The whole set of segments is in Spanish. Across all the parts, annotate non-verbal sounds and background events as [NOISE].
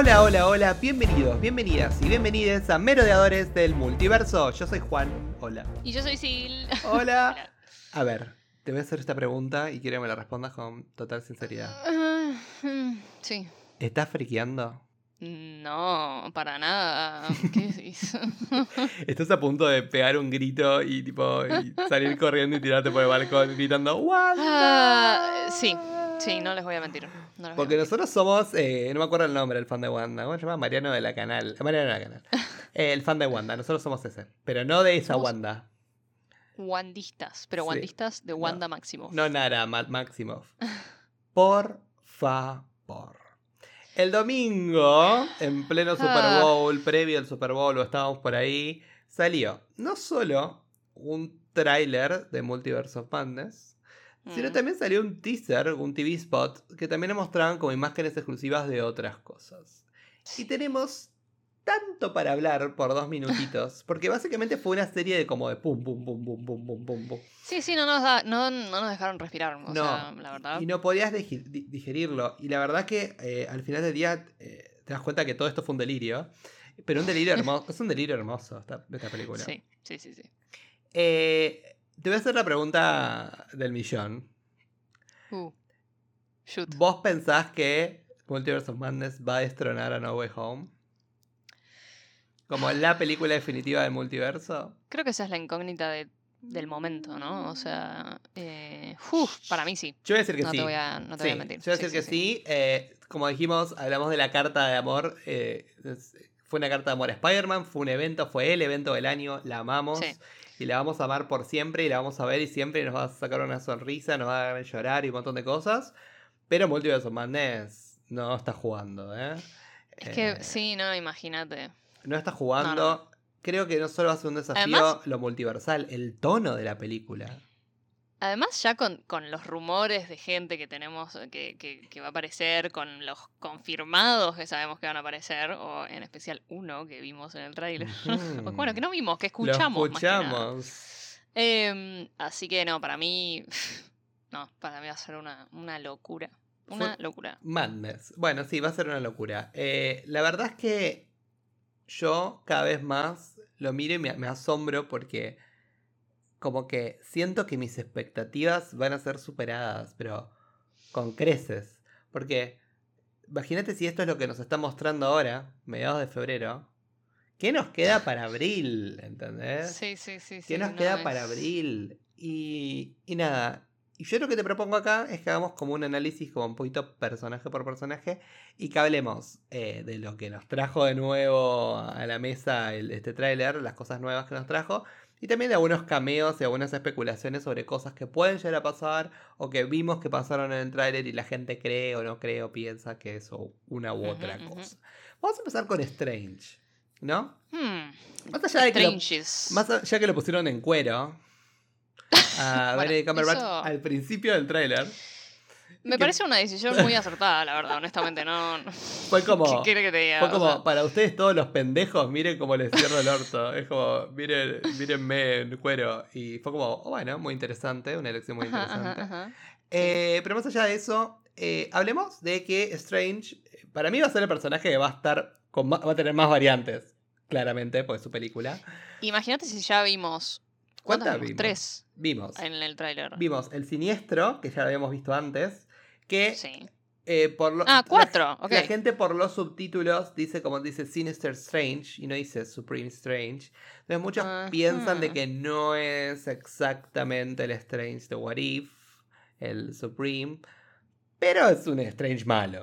Hola, hola, hola, bienvenidos, bienvenidas y bienvenides a Merodeadores del Multiverso. Yo soy Juan, hola. Y yo soy Sil. [LAUGHS] Hola. A ver, te voy a hacer esta pregunta y quiero que me la respondas con total sinceridad. Ah, mm, sí. ¿Estás friqueando? No, para nada. ¿Qué decís? [LAUGHS] ¿Estás a punto de pegar un grito y tipo y salir corriendo y tirarte por el balcón gritando ¡Wanda! Ah, sí, sí, no les voy a mentir. no les voy a Porque mentir. nosotros somos, eh, no me acuerdo el nombre del fan de Wanda, ¿cómo se llama? Mariano de la Canal. Mariano de la Canal. [LAUGHS] Eh, el fan de Wanda, nosotros somos ese. Pero no de esa Somos- Wanda. Wandistas, pero Sí. wandistas de Wanda Máximo. No Nara, Ma- Maximoff. Por favor. El domingo, en pleno Super Ah. Bowl, previo al Super Bowl, o estábamos por ahí, salió no solo un tráiler de Multiverse of Madness, sino Mm. también salió un teaser, un TV spot, que también mostraban como imágenes exclusivas de otras cosas. Y tenemos tanto para hablar por dos minutitos, [LAUGHS] porque básicamente fue una serie de como de pum, pum, pum, pum, pum, pum, pum, pum. Sí, sí, no nos, da- no, no nos dejaron respirar. O No, sea, la verdad. Y no podías digerirlo. Y la verdad que eh, al final del día eh, te das cuenta que todo esto fue un delirio. Pero un delirio hermoso. [LAUGHS] es un delirio hermoso esta, esta película. Sí, sí, sí, sí. Eh, te voy a hacer la pregunta del millón. Uh. Shoot. ¿Vos pensás que Multiverse of Madness va a destronar a No Way Home? Como la película definitiva del multiverso. Creo que esa es la incógnita de- del momento, ¿no? O sea, eh, uf, para mí sí. Yo voy a decir que No sí. te voy a, no te Sí, voy a mentir. Yo voy a decir que sí. eh, como dijimos, hablamos de la carta de amor. eh, fue una carta de amor a Spider-Man, fue un evento, fue el evento del año, la amamos. Y la vamos a amar por siempre y la vamos a ver y siempre nos va a sacar una sonrisa, nos va a hacer llorar y un montón de cosas. Pero Multiverse of Madness no está jugando, ¿eh? Es que Eh, sí, no, imagínate. No está jugando. No, no. Creo que no solo va a ser un desafío Además- lo multiversal, el tono de la película. Además, ya con, con los rumores de gente que tenemos eh, que, que- que va a aparecer, con los confirmados que sabemos que van a aparecer, o en especial uno que vimos en el tráiler. Ujú. [LAUGHS] bueno, que no vimos, que escuchamos. Lo más que nada. escuchamos. Em, así que no, para mí. [LAUGHS] No, para mí va a ser una, una locura. Una Fue- locura. Madness. Bueno, sí, va a ser una locura. Eh, la verdad es que yo cada vez más lo miro y me, me asombro porque como que siento que mis expectativas van a ser superadas, pero con creces. Porque imagínate si esto es lo que nos está mostrando ahora, mediados de febrero. ¿Qué nos queda para abril? ¿Entendés? Sí, sí, sí. ¿Qué sí, nos no, queda es- para abril? Y, y nada. Y yo lo que te propongo acá es que hagamos como un análisis como un poquito personaje por personaje y que hablemos eh, de lo que nos trajo de nuevo a la mesa el- este tráiler, las cosas nuevas que nos trajo, y también de algunos cameos y algunas especulaciones sobre cosas que pueden llegar a pasar o que vimos que pasaron en el tráiler y la gente cree o no cree o piensa que es una u otra cosa. Vamos a empezar con Strange, ¿no? Hmm, Más allá de que lo- Stranges. más allá que lo pusieron en cuero a [LAUGHS] Bueno, Benedict Cumberbatch eso- al principio del tráiler, Me que- parece una decisión muy acertada, la verdad, honestamente. No, fue como, ¿Qué quiere que te diga? fue O como sea, para ustedes todos los pendejos, miren cómo les cierro el orto. Es como, miren, mírenme en cuero. Y fue como, oh, bueno, muy interesante, una elección muy interesante. ajá, ajá. Eh, pero más allá de eso, eh, hablemos de que Strange, para mí va a ser el personaje que va a estar, con va a tener más variantes, claramente, porque es su película. Imagínate si ya vimos. ¿Cuántas ¿Cuántas vimos? vimos? Tres Vimos, en el tráiler. vimos el siniestro, que ya lo habíamos visto antes, que Sí. eh, por lo- Ah, la- cuatro, ok. La gente por los subtítulos dice como dice Sinister Strange y no dice Supreme Strange. Entonces muchos piensan de que no es exactamente el Strange de What If, el Supreme, pero es un Strange malo.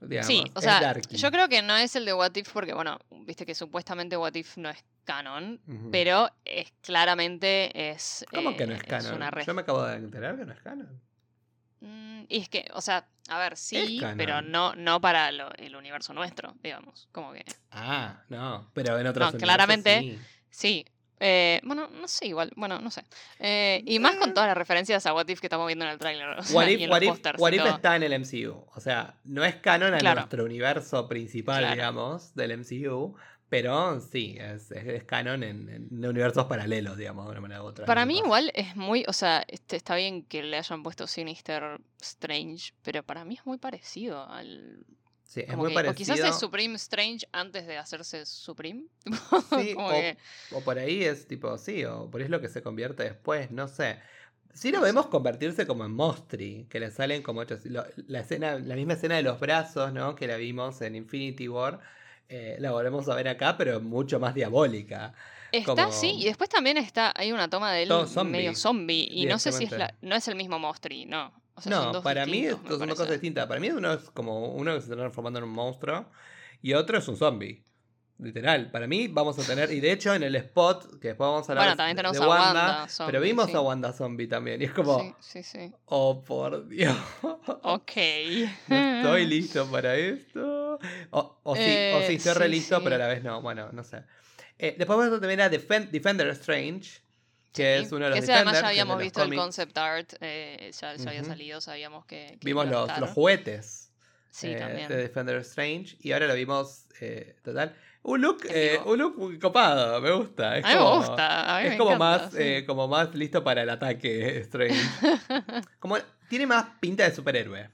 Digamos, Sí, o sea, yo creo que no es el de What If porque, bueno, viste que supuestamente What If no es canon, pero es claramente es. ¿Cómo que no eh, es canon? Yo me acabo de enterar que no es canon. Mm, Y es que, o sea, a ver, sí, pero no, no para lo- el universo nuestro, digamos. Como que. Ah, no, pero en otros No, universos claramente- sí. Sí. Eh, bueno, no sé, igual. Bueno, no sé. Eh, y más con Eh. todas las referencias a What If que estamos viendo en el tráiler. o sea, What If, What If- What If está en el MCU. O sea, no es canon a Claro. nuestro universo principal, Claro. digamos, del MCU. Pero sí, es, es- es canon en, en universos paralelos, digamos, de una manera u otra. Para mí igual es muy, o sea, este, está bien que le hayan puesto Sinister Strange, pero para mí es muy parecido al... Sí, es muy que- parecido. O quizás es Supreme Strange antes de hacerse Supreme. [LAUGHS] Sí, o, que- o por ahí es tipo, sí, o por ahí es lo que se convierte después, no sé. Sí lo No sé. vemos convertirse como en Mostri, que le salen como lo- la escena, la misma escena de los brazos, ¿no? Que la vimos en Infinity War. eh, la volvemos a ver acá, pero mucho más diabólica. Está, como- sí, y después también está, hay una toma de él zombie, medio zombie, y no sé si es la, no es el mismo Mostri, no. O sea, son No, para mí son dos cosas distintas. Para mí uno es como uno que se está transformando en un monstruo y otro es un zombie. Literal. Para mí vamos a tener, y de hecho en el spot, que después vamos a hablar Bueno, de- también tenemos de a Wanda, Wanda pero zombie, vimos sí. a Wanda zombie también. Y es como, Sí, sí, sí. oh por Dios. Ok. [LAUGHS] No estoy listo para esto. O, o sí, o sí, Eh, estoy re listo, pero a la vez no. Bueno, no sé. Eh, después vamos a tener a Defen- Defender Strange, que Sí, es uno de los ese además ya habíamos visto el concept art, eh, ya, ya había salido, sabíamos que, que Vimos los, los juguetes. Sí, eh, también. de Defender Strange. Y ahora lo vimos, eh, total. Un look, un look copado, me gusta. Es a mí me gusta, a mí Es me como encanta, más, sí. eh, como más listo para el ataque Strange. [LAUGHS] como, tiene más pinta de superhéroe,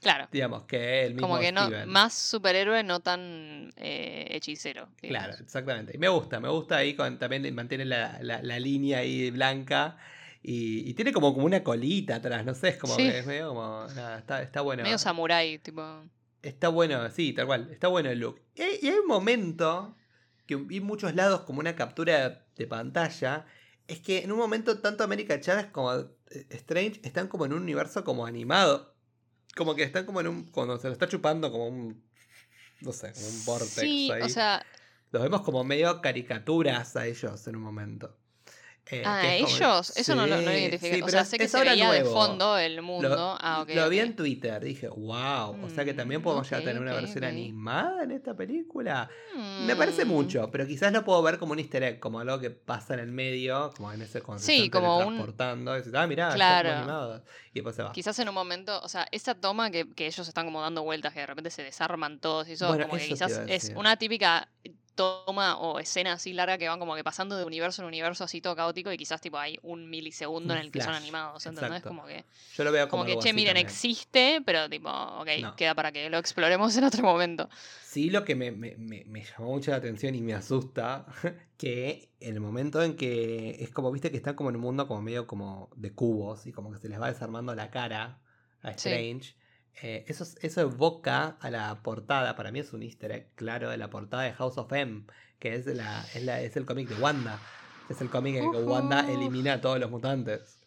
claro, digamos, que el mismo como que no, más superhéroe, no tan eh, hechicero. digamos. Claro, exactamente. Y me gusta, me gusta ahí con, también mantiene la, la- la línea ahí blanca. Y, y tiene como, como una colita atrás, no sé, es como Sí. que es medio como. nada, está, está bueno. Medio samurái, tipo. Está bueno, sí, tal cual. Está bueno el look. Y hay, y hay un momento que vi en muchos lados como una captura de, de pantalla. Es que en un momento tanto América Chávez como eh, Strange están como en un universo como animado. Como que están como en un. Cuando se lo está chupando como un. No sé, como un vortex Sí, ahí. o sea, Los vemos como medio caricaturas a ellos en un momento. Eh, ah, ellos, eso no, lo- no lo Sí, identifiqué. sí, o sea, sé que se veía de nuevo. fondo el mundo. Lo, ah, lo vi en Twitter, dije, wow, o sea que también Mm, podemos ya tener una versión animada en esta película. Me parece Mm, mucho, pero quizás lo puedo ver como un easter egg, como algo que pasa en el medio, como en ese se Sí, como un- teletransportando, y dices, ah, mirá, Claro. estamos animados", y después se va. Quizás en un momento, o sea, esa toma que, que ellos están como dando vueltas, que de repente se desarman todos y eso, Bueno, como que eso quizás es una típica toma o escena así larga que van como que pasando de universo en universo así todo caótico y quizás tipo hay un milisegundo Un en el que son animados, ¿entendés? exacto. Como que, Yo lo veo como, como que, che, miren, también. existe, pero tipo, ok, No. queda para que lo exploremos en otro momento. Sí, lo que me, me- me- me llamó mucho la atención y me asusta, [LAUGHS] que en el momento en que es como, viste, que están como en un mundo como medio como de cubos y como que se les va desarmando la cara a Sí. Eh, eso, es- eso evoca a la portada, para mí es un easter egg claro de la portada de House of M, que es, la, es, la- es el cómic de Wanda, es el cómic en el que Wanda elimina a todos los mutantes.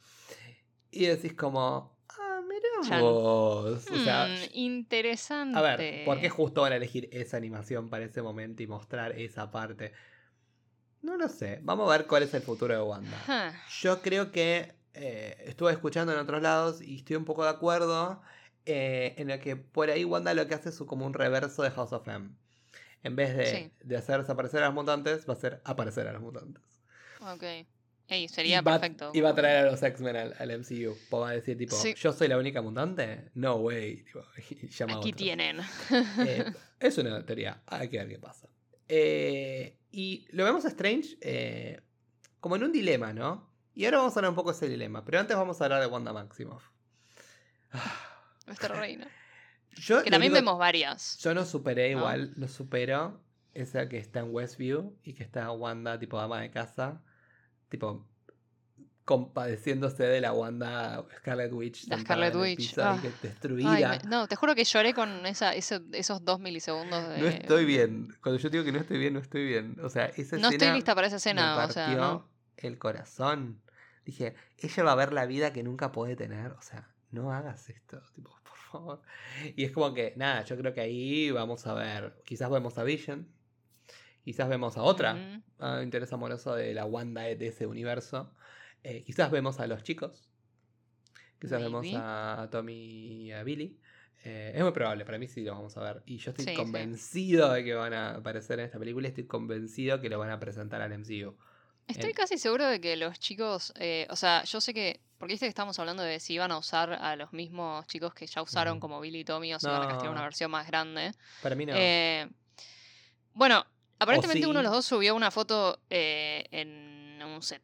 Y decís como, ah, mirá Chan. vos. O sea, Hmm, interesante. a ver, ¿por qué justo van a elegir esa animación para ese momento y mostrar esa parte? No lo sé. Vamos a ver cuál es el futuro de Wanda. Yo creo que eh, estuve escuchando en otros lados y estoy un poco de acuerdo eh, en el que por ahí Wanda lo que hace es como un reverso de House of M. En vez de, Sí. de hacer desaparecer a los mutantes, va a hacer aparecer a los mutantes. ok. Ey, sería y perfecto. Y va a traer a los X-Men al, al MCU. O va a decir, tipo, Sí. ¿yo soy la única mutante? No way. Tipo, [LAUGHS] y llama Aquí tienen. Eh, [LAUGHS] es una teoría, hay que ver qué pasa. Eh, y lo vemos a Strange eh, como en un dilema, ¿no? Y ahora vamos a hablar un poco de ese dilema, pero antes vamos a hablar de Wanda Maximoff. Ah, Nuestra [LAUGHS] reina. Yo, Que lo también vemos varias. yo no superé igual, no supero esa que está en Westview y que está Wanda tipo dama de casa, tipo compadeciéndose de la Wanda Scarlet Witch. La Scarlet Witch, ah. que- destruida. Ay, me- no, te juro que lloré con esa, ese- esos dos milisegundos de... No estoy bien. Cuando yo digo que no estoy bien, no estoy bien. O sea, esa No estoy lista para esa me escena, o sea, partió no. el corazón. Dije, ella va a ver la vida que nunca puede tener. O sea, no hagas esto, tipo, favor. [LAUGHS] Y es como que, nada, yo creo que ahí vamos a ver. Quizás vemos a Vision. Quizás vemos a otra. Ujú. a interés amoroso de la Wanda de ese universo. Eh, quizás vemos a los chicos. Quizás vemos a Tommy y a Billy. Eh, es muy probable, para mí sí lo vamos a ver. Y yo estoy Sí, sí. convencido de que van a aparecer en esta película. y Estoy convencido que lo van a presentar al MCU. Estoy En- casi seguro de que los chicos, eh, o sea, yo sé que, porque viste que estamos hablando de si iban a usar a los mismos chicos que ya usaron como Billy y Tommy o si iban a castear una No. versión más grande. Para mí no. Eh, bueno, aparentemente uno de sí. los dos subió una foto eh, en un set.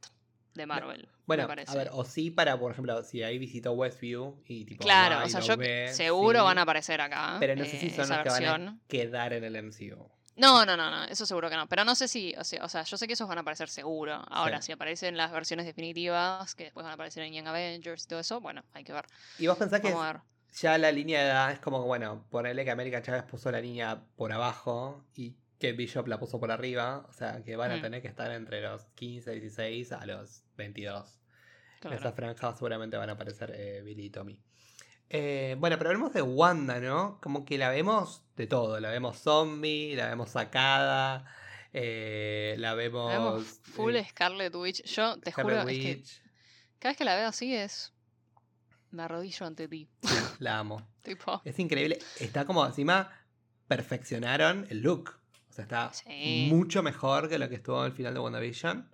de Marvel. Bueno, a ver, o sí para, por ejemplo, si ahí visitó Westview y tipo. claro, o sea, yo ve, seguro sí, van a aparecer acá. Pero no sé si eh, son los que van a versión. quedar en el MCU. No, no, no, no, eso seguro que no. Pero no sé si, o sea, o sea, yo sé que esos van a aparecer seguro. Ahora, Sí. si aparecen las versiones definitivas, que después van a aparecer en Young Avengers y todo eso, bueno, hay que ver. Y vos pensás que Vamos ver. ya la línea de edad es como, bueno, ponerle que América Chávez puso la línea por abajo y que Bishop la puso por arriba. O sea, que van a tener que estar entre los 15, 16 a los 22. En Claro. esa franja seguramente van a aparecer eh, Billy y Tommy. Eh, bueno, pero hablemos de Wanda, ¿no? Como que la vemos de todo. La vemos zombie, la vemos sacada, eh, la vemos... Vemos full eh, Scarlet Witch. Yo te Scarlet juro, es que Witch. cada vez que la veo así es. Me arrodillo ante ti. La amo. [LAUGHS] tipo. Es increíble. Está como encima perfeccionaron el look. O sea, está Sí. mucho mejor que lo que estuvo al final de WandaVision.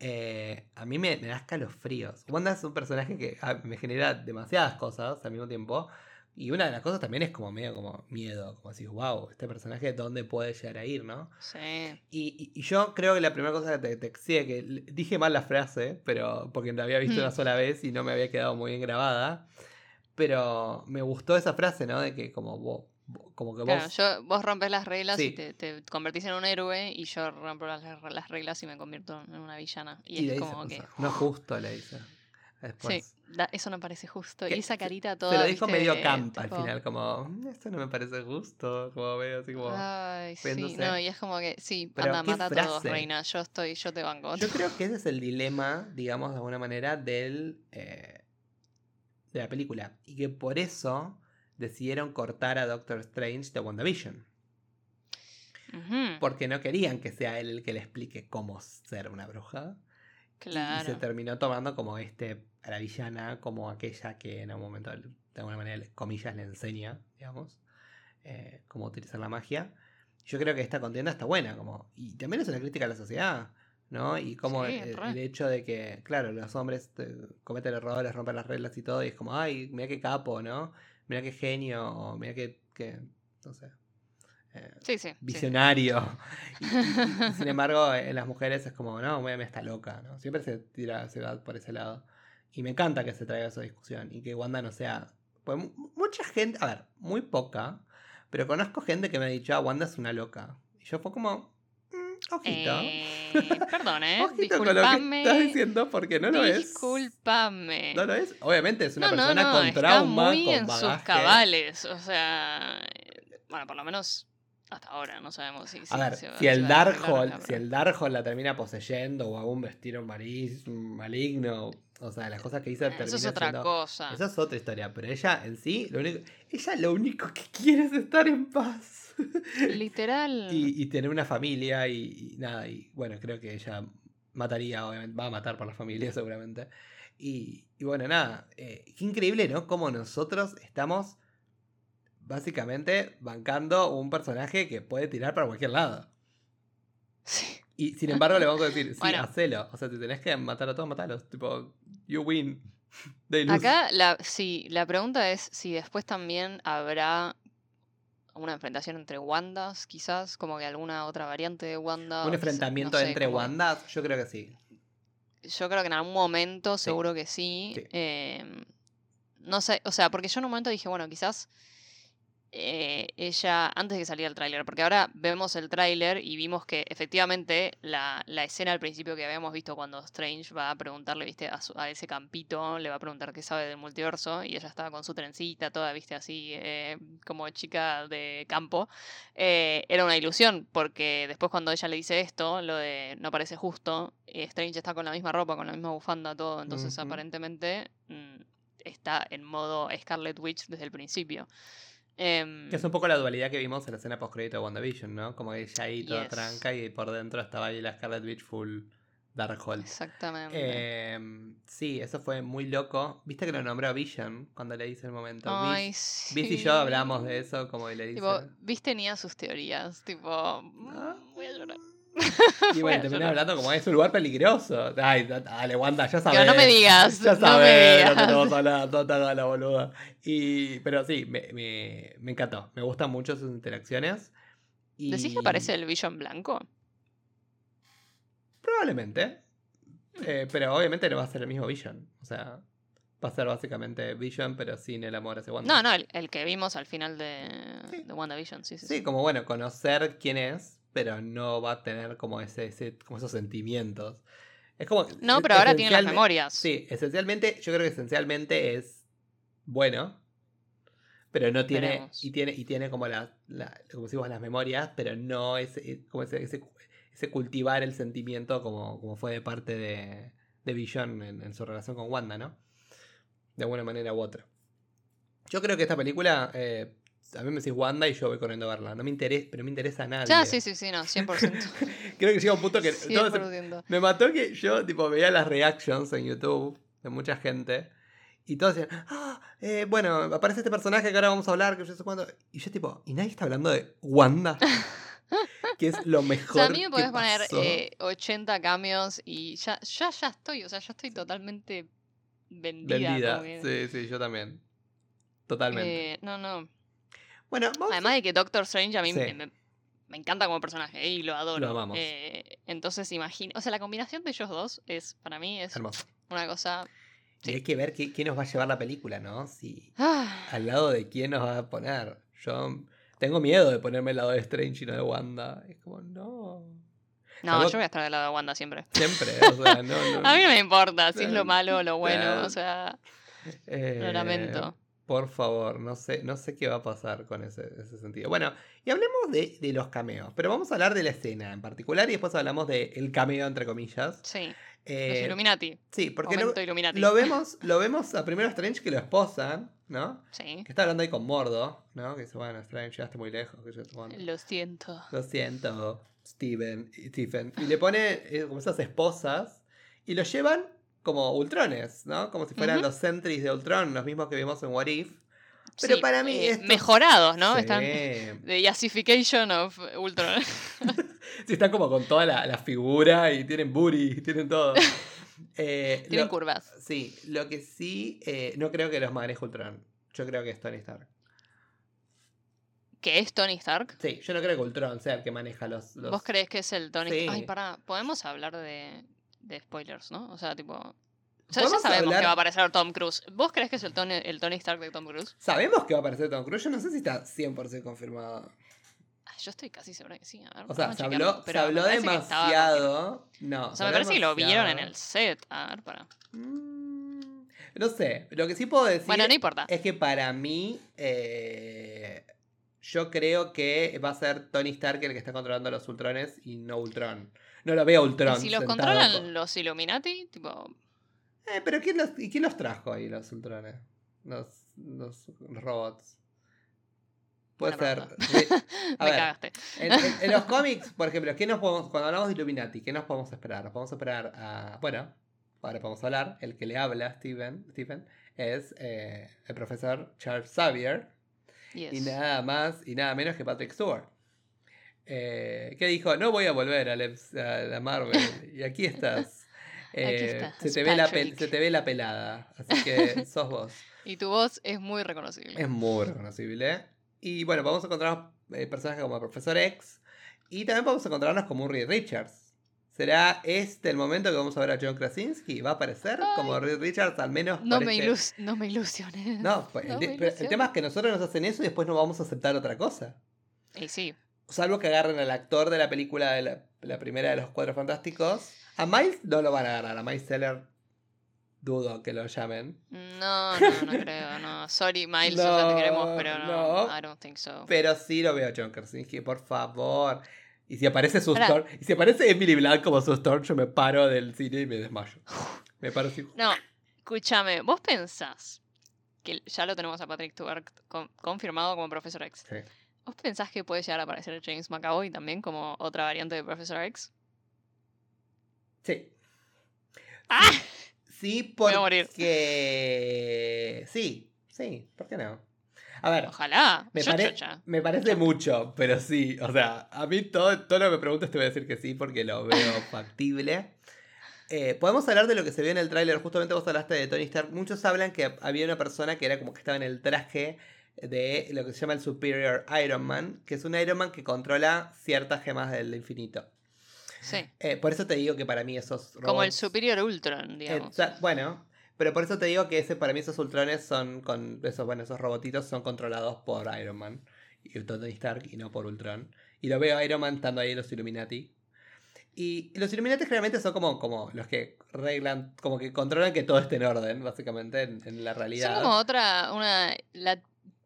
Eh, a mí me, me da escalofríos. Wanda es un personaje que ah, me genera demasiadas cosas al mismo tiempo. Y una de las cosas también es como medio como miedo. Como decís, wow, este personaje, ¿dónde puede llegar a ir, no? Sí. Y, y- y yo creo que la primera cosa que te, te exige, que dije mal la frase, pero porque la había visto Mm. una sola vez y no me había quedado muy bien grabada. Pero me gustó esa frase, ¿no? De que como como que vos... Claro, yo, vos rompes las reglas Sí. y te, te convertís en un héroe y yo rompo las, las reglas y me convierto en una villana. Y, es como que... no justo, le dice. Después. Sí, da- eso no parece justo. Y esa carita toda. Se lo dijo ¿viste? medio camp al tipo, final, como, "Mm, esto no me parece justo, como veo así como... Ay, sí, no, y es como que, sí, Pero anda, mata a todos, reina. Yo estoy, yo te banco. Yo creo [LAUGHS] que ese es el dilema, digamos, de alguna manera, del, eh, de la película. Y que por eso decidieron cortar a Doctor Strange de WandaVision. Ujú, Porque no querían que sea él el que le explique cómo ser una bruja. Y- Y, se claro. terminó tomando como este, a la villana, como aquella que en algún momento, de alguna manera, comillas, le enseña, digamos, eh, cómo utilizar la magia. Yo creo que esta contienda está buena, como, y también es una crítica a la sociedad, ¿no? Y como Sí, el, re. el hecho de que, claro, los hombres eh, cometen errores, rompen las reglas y todo, y es como, ay, mira qué capo, ¿no? Mira qué genio, o mira qué, qué no sé. eh, Sí, sí. visionario. [LAUGHS] Y, y- y sin embargo, en las mujeres es como, no, me está loca, ¿no? Siempre se tira, se va por ese lado. Y me encanta que se traiga esa discusión y que Wanda no sea. Pues mu- mucha gente, a ver, muy poca, pero conozco gente que me ha dicho, ah, Wanda es una loca. Y yo fue como, "Mm, ojito. Eh, perdón, [LAUGHS] ¿eh? ojito con lo que estás diciendo porque no lo es. Disculpame. No lo es. Obviamente es una no, no, persona no, con está trauma, muy con en sus bagaje. cabales. O sea, bueno, por lo menos hasta ahora no sabemos si. A si ver, va- si el a Darkhold, si el Darkhold la termina poseyendo o algún vestir mariz- maligno, o sea, las cosas que hizo Eh, Eso es otra siendo- cosa. Esa es otra historia, pero ella en sí, lo único, ella lo único que quiere es estar en paz. [LAUGHS] Literal. y, y tener una familia y, y nada, y bueno, creo que ella mataría, obviamente, va a matar por la familia [LAUGHS] seguramente. Y, y bueno, nada, eh, qué increíble, ¿no? Como nosotros estamos básicamente bancando un personaje que puede tirar para cualquier lado. Sí. Y sin [LAUGHS] embargo le vamos a decir, sí, Bueno. hacelo. O sea, si tenés que matar a todos, matalos. Tipo, you win. [LAUGHS] They lose. Acá, la, sí, la pregunta es si después también habrá una enfrentación entre Wandas, quizás, como que alguna otra variante de Wanda. Un enfrentamiento no sé, entre como- Wandas, yo creo que sí. Yo creo que en algún momento, Sí. seguro que sí. Sí. Em, no sé, o sea, porque yo en un momento dije, bueno, quizás eh, ella, antes de que saliera el tráiler, porque ahora vemos el tráiler y vimos que efectivamente la, la escena al principio que habíamos visto cuando Strange va a preguntarle, viste, a, su- a ese campito, le va a preguntar qué sabe del multiverso, y ella estaba con su trencita, toda, viste, así, eh, como chica de campo, eh, era una ilusión, porque después cuando ella le dice esto, lo de no parece justo, Strange está con la misma ropa, con la misma bufanda, todo, entonces aparentemente mm, está en modo Scarlet Witch desde el principio. Em, Que es un poco la dualidad que vimos en la escena post-crédito de WandaVision, ¿no? Como ella ahí toda Yes. tranca y por dentro estaba ahí la Scarlet Witch full Darkhold. Exactamente. Eh, sí, eso fue muy loco. ¿Viste que lo nombró a Vision cuando le dice el momento? Ay, Vis, sí. Vis y yo hablamos de eso, como le dice. Tipo, Vis tenía sus teorías, tipo, mm, Ah. voy a llorar. [LAUGHS] Y a bueno, llorar. hablando como es un lugar peligroso. Ay, da- dale, Wanda, ya sabes. Pero no me digas, Ya no sabes me de lo que digas. estamos hablando, no te hagas la boluda. Y, pero sí, me, me, me encantó. Me gustan mucho sus interacciones. Y ¿Decís que parece el Vision blanco? Probablemente. Eh, pero obviamente no va a ser el mismo Vision. O sea, va a ser básicamente Vision, pero sin el amor hacia Wanda. No, no, el, el que vimos al final de, Sí. de WandaVision, sí, sí. Sí, como bueno, conocer quién es, pero no va a tener como ese, ese- como esos sentimientos. Es como. No, pero ahora tiene las memorias. Sí, esencialmente, yo creo que esencialmente es bueno. Pero no tiene. Veremos. Y tiene, y tiene como la, la- como decimos, las memorias, pero no ese, como ese, ese, ese cultivar el sentimiento como, como fue de parte de, de Vision en, en su relación con Wanda, ¿no? De alguna manera u otra. Yo creo que esta película. eh, a mí me decís Wanda y yo voy corriendo a verla. No me interesa, pero me interesa a nadie. Ya, sí, sí, sí, no, 100%. [LAUGHS] Creo que llega un punto que. todos se- 100%. me mató que yo tipo veía las reactions en YouTube de mucha gente y todos decían, ah, eh, bueno, aparece este personaje que ahora vamos a hablar, que yo sé cuándo. Y yo tipo, ¿y nadie está hablando de Wanda? [LAUGHS] que es lo O mejor. sea, a mí me podés poner eh, 80 cambios y ya, ya, ya estoy, o sea, ya estoy totalmente vendida. Vendida. Sí, sí, yo también. Totalmente. eh, no, no. Bueno, vamos a- Además de que Doctor Strange a mí Sí. me, encanta como personaje eh, y lo adoro. Lo amamos. Eh, entonces imagino, o sea, la combinación de ellos dos es, para mí, es Hermoso. una cosa... Y sí. hay que ver qué, qué nos va a llevar la película, ¿no? Si Ah, al lado de quién nos va a poner. Yo tengo miedo de ponerme al lado de Strange y no de Wanda. Es como, no. no, yo voy a estar del lado de Wanda siempre. Siempre, o sea, no, [LAUGHS] no. A mí no me importa si es lo malo o lo bueno, o sea, lo Eh, lamento. Por favor, no sé, no sé qué va a pasar con ese, ese sentido. Bueno, y hablemos de, de los cameos, pero vamos a hablar de la escena en particular y después hablamos del cameo, entre comillas. Sí, los Eh, Illuminati. sí, porque lo, Illuminati. lo vemos, lo vemos a primero Strange que lo esposan, ¿no? Sí, Que está hablando ahí con Mordo, ¿no? Que dice, bueno, Strange, llegaste muy lejos. Que yo, lo siento. lo siento, Steven, y Stephen. Y le pone eh, como esas esposas y lo llevan como Ultrones, ¿no? Como si fueran los Sentries de Ultron, los mismos que vimos en What If. Pero Sí, para mí eh, estos- mejorados, ¿no? Sí. Están the yassification of Ultron. [LAUGHS] Sí, están como con toda la, la figura y tienen booty tienen todo. [LAUGHS] Eh, Tienen lo- curvas. Sí, lo que sí, eh, no creo que los maneje Ultron. Yo creo que es Tony Stark. ¿Qué es Tony Stark? Sí, yo no creo que Ultron sea el que maneja los... los- ¿Vos crees que es el Tony Sí. Ay, pará, podemos hablar de, de spoilers, ¿no? O sea, tipo. Ya sabemos hablar- que va a aparecer Tom Cruise. ¿Vos crees que es el Tony, el Tony Stark de Tom Cruise? Sabemos que va a aparecer Tom Cruise, yo no sé si está 100% confirmado. Yo estoy casi segura que sí. A ver, O sea, se habló, se habló demasiado. No, O se sea, me parece que lo vieron en demasiado. el set. A ver, para. Mm, No sé, lo que sí puedo decir Bueno, no importa. es que para mí, eh, yo creo que va a ser Tony Stark el que está controlando a los Ultrones y no Ultron. No lo veo Ultron. ¿Y si los controlan con- los Illuminati? Tipo. Eh, pero ¿quién los, ¿y quién los trajo ahí, los Ultrones? Los, los robots. Puede ser. [LAUGHS] A me ver, cagaste. En, en- en los cómics, por ejemplo, ¿qué nos podemos, cuando hablamos de Illuminati, ¿qué nos podemos esperar? Nos podemos esperar a. Bueno, ahora podemos hablar. El que le habla a Stephen, Stephen es eh, el profesor Charles Xavier. Yes. Y nada más y nada menos que Patrick Stewart. Eh, que dijo: No voy a volver a la, a la Marvel. Y aquí estás. [LAUGHS] Eh, estás, se, te ve la pel- Patrick. se te ve la pelada. Así que [LAUGHS] sos vos. Y tu voz es muy reconocible. Es muy reconocible. Y bueno, vamos a encontrar eh, personajes como el Profesor X. Y también vamos a encontrarnos como un Reed Richards. ¿Será este el momento que vamos a ver a John Krasinski? ¿Va a aparecer como Reed Richards? Al menos. no, me ilus no me ilusiones. No, [LAUGHS] pues, No el, me pero el ilusiones. tema es que nosotros nos hacen eso y después no vamos a aceptar otra cosa. Y sí. Salvo que agarren al actor de la película de la, la primera de los Cuatro Fantásticos. A Miles no lo van a agarrar. A Miles Teller dudo que lo llamen. No, no, no [LAUGHS] creo. No. Sorry, Miles, o sea, te queremos, No, pero no, no. I don't think so. Pero sí lo veo John Krasinski, por favor. Y si aparece Pará. Storm, y si aparece Emily Blunt como Sue Storm, yo me paro del cine y me desmayo. [LAUGHS] Me paro así. No, escúchame, vos pensás que ya lo tenemos a Patrick Stewart con- confirmado como Profesor X. Sí. ¿Vos pensás que puede llegar a aparecer James McAvoy también como otra variante de Profesor X? Sí. ¡Ah! Sí, voy a morir. porque. Sí, sí, ¿por qué no? A ver, Ojalá. me, pare- me parece mucho, pero sí. O sea, a mí todo, todo lo que me preguntes te voy a decir que sí, porque lo veo [LAUGHS] factible. Eh, Podemos hablar de lo que se vio en el tráiler. Justamente vos hablaste de Tony Stark. Muchos hablan que había una persona que era como que estaba en el traje de lo que se llama el Superior Iron Man, que es un Iron Man que controla ciertas gemas del infinito. Sí. Eh, por eso te digo que para mí esos robots... Como el Superior Ultron, digamos. Bueno, pero por eso te digo que ese para mí esos Ultrones son con esos bueno, esos robotitos son controlados por Iron Man y Tony Stark y no por Ultron. Y lo veo a Iron Man estando ahí en los Illuminati. Y los Illuminati generalmente son como, como los que reglan, como que controlan que todo esté en orden, básicamente, en, en la realidad. Son como otra, una, la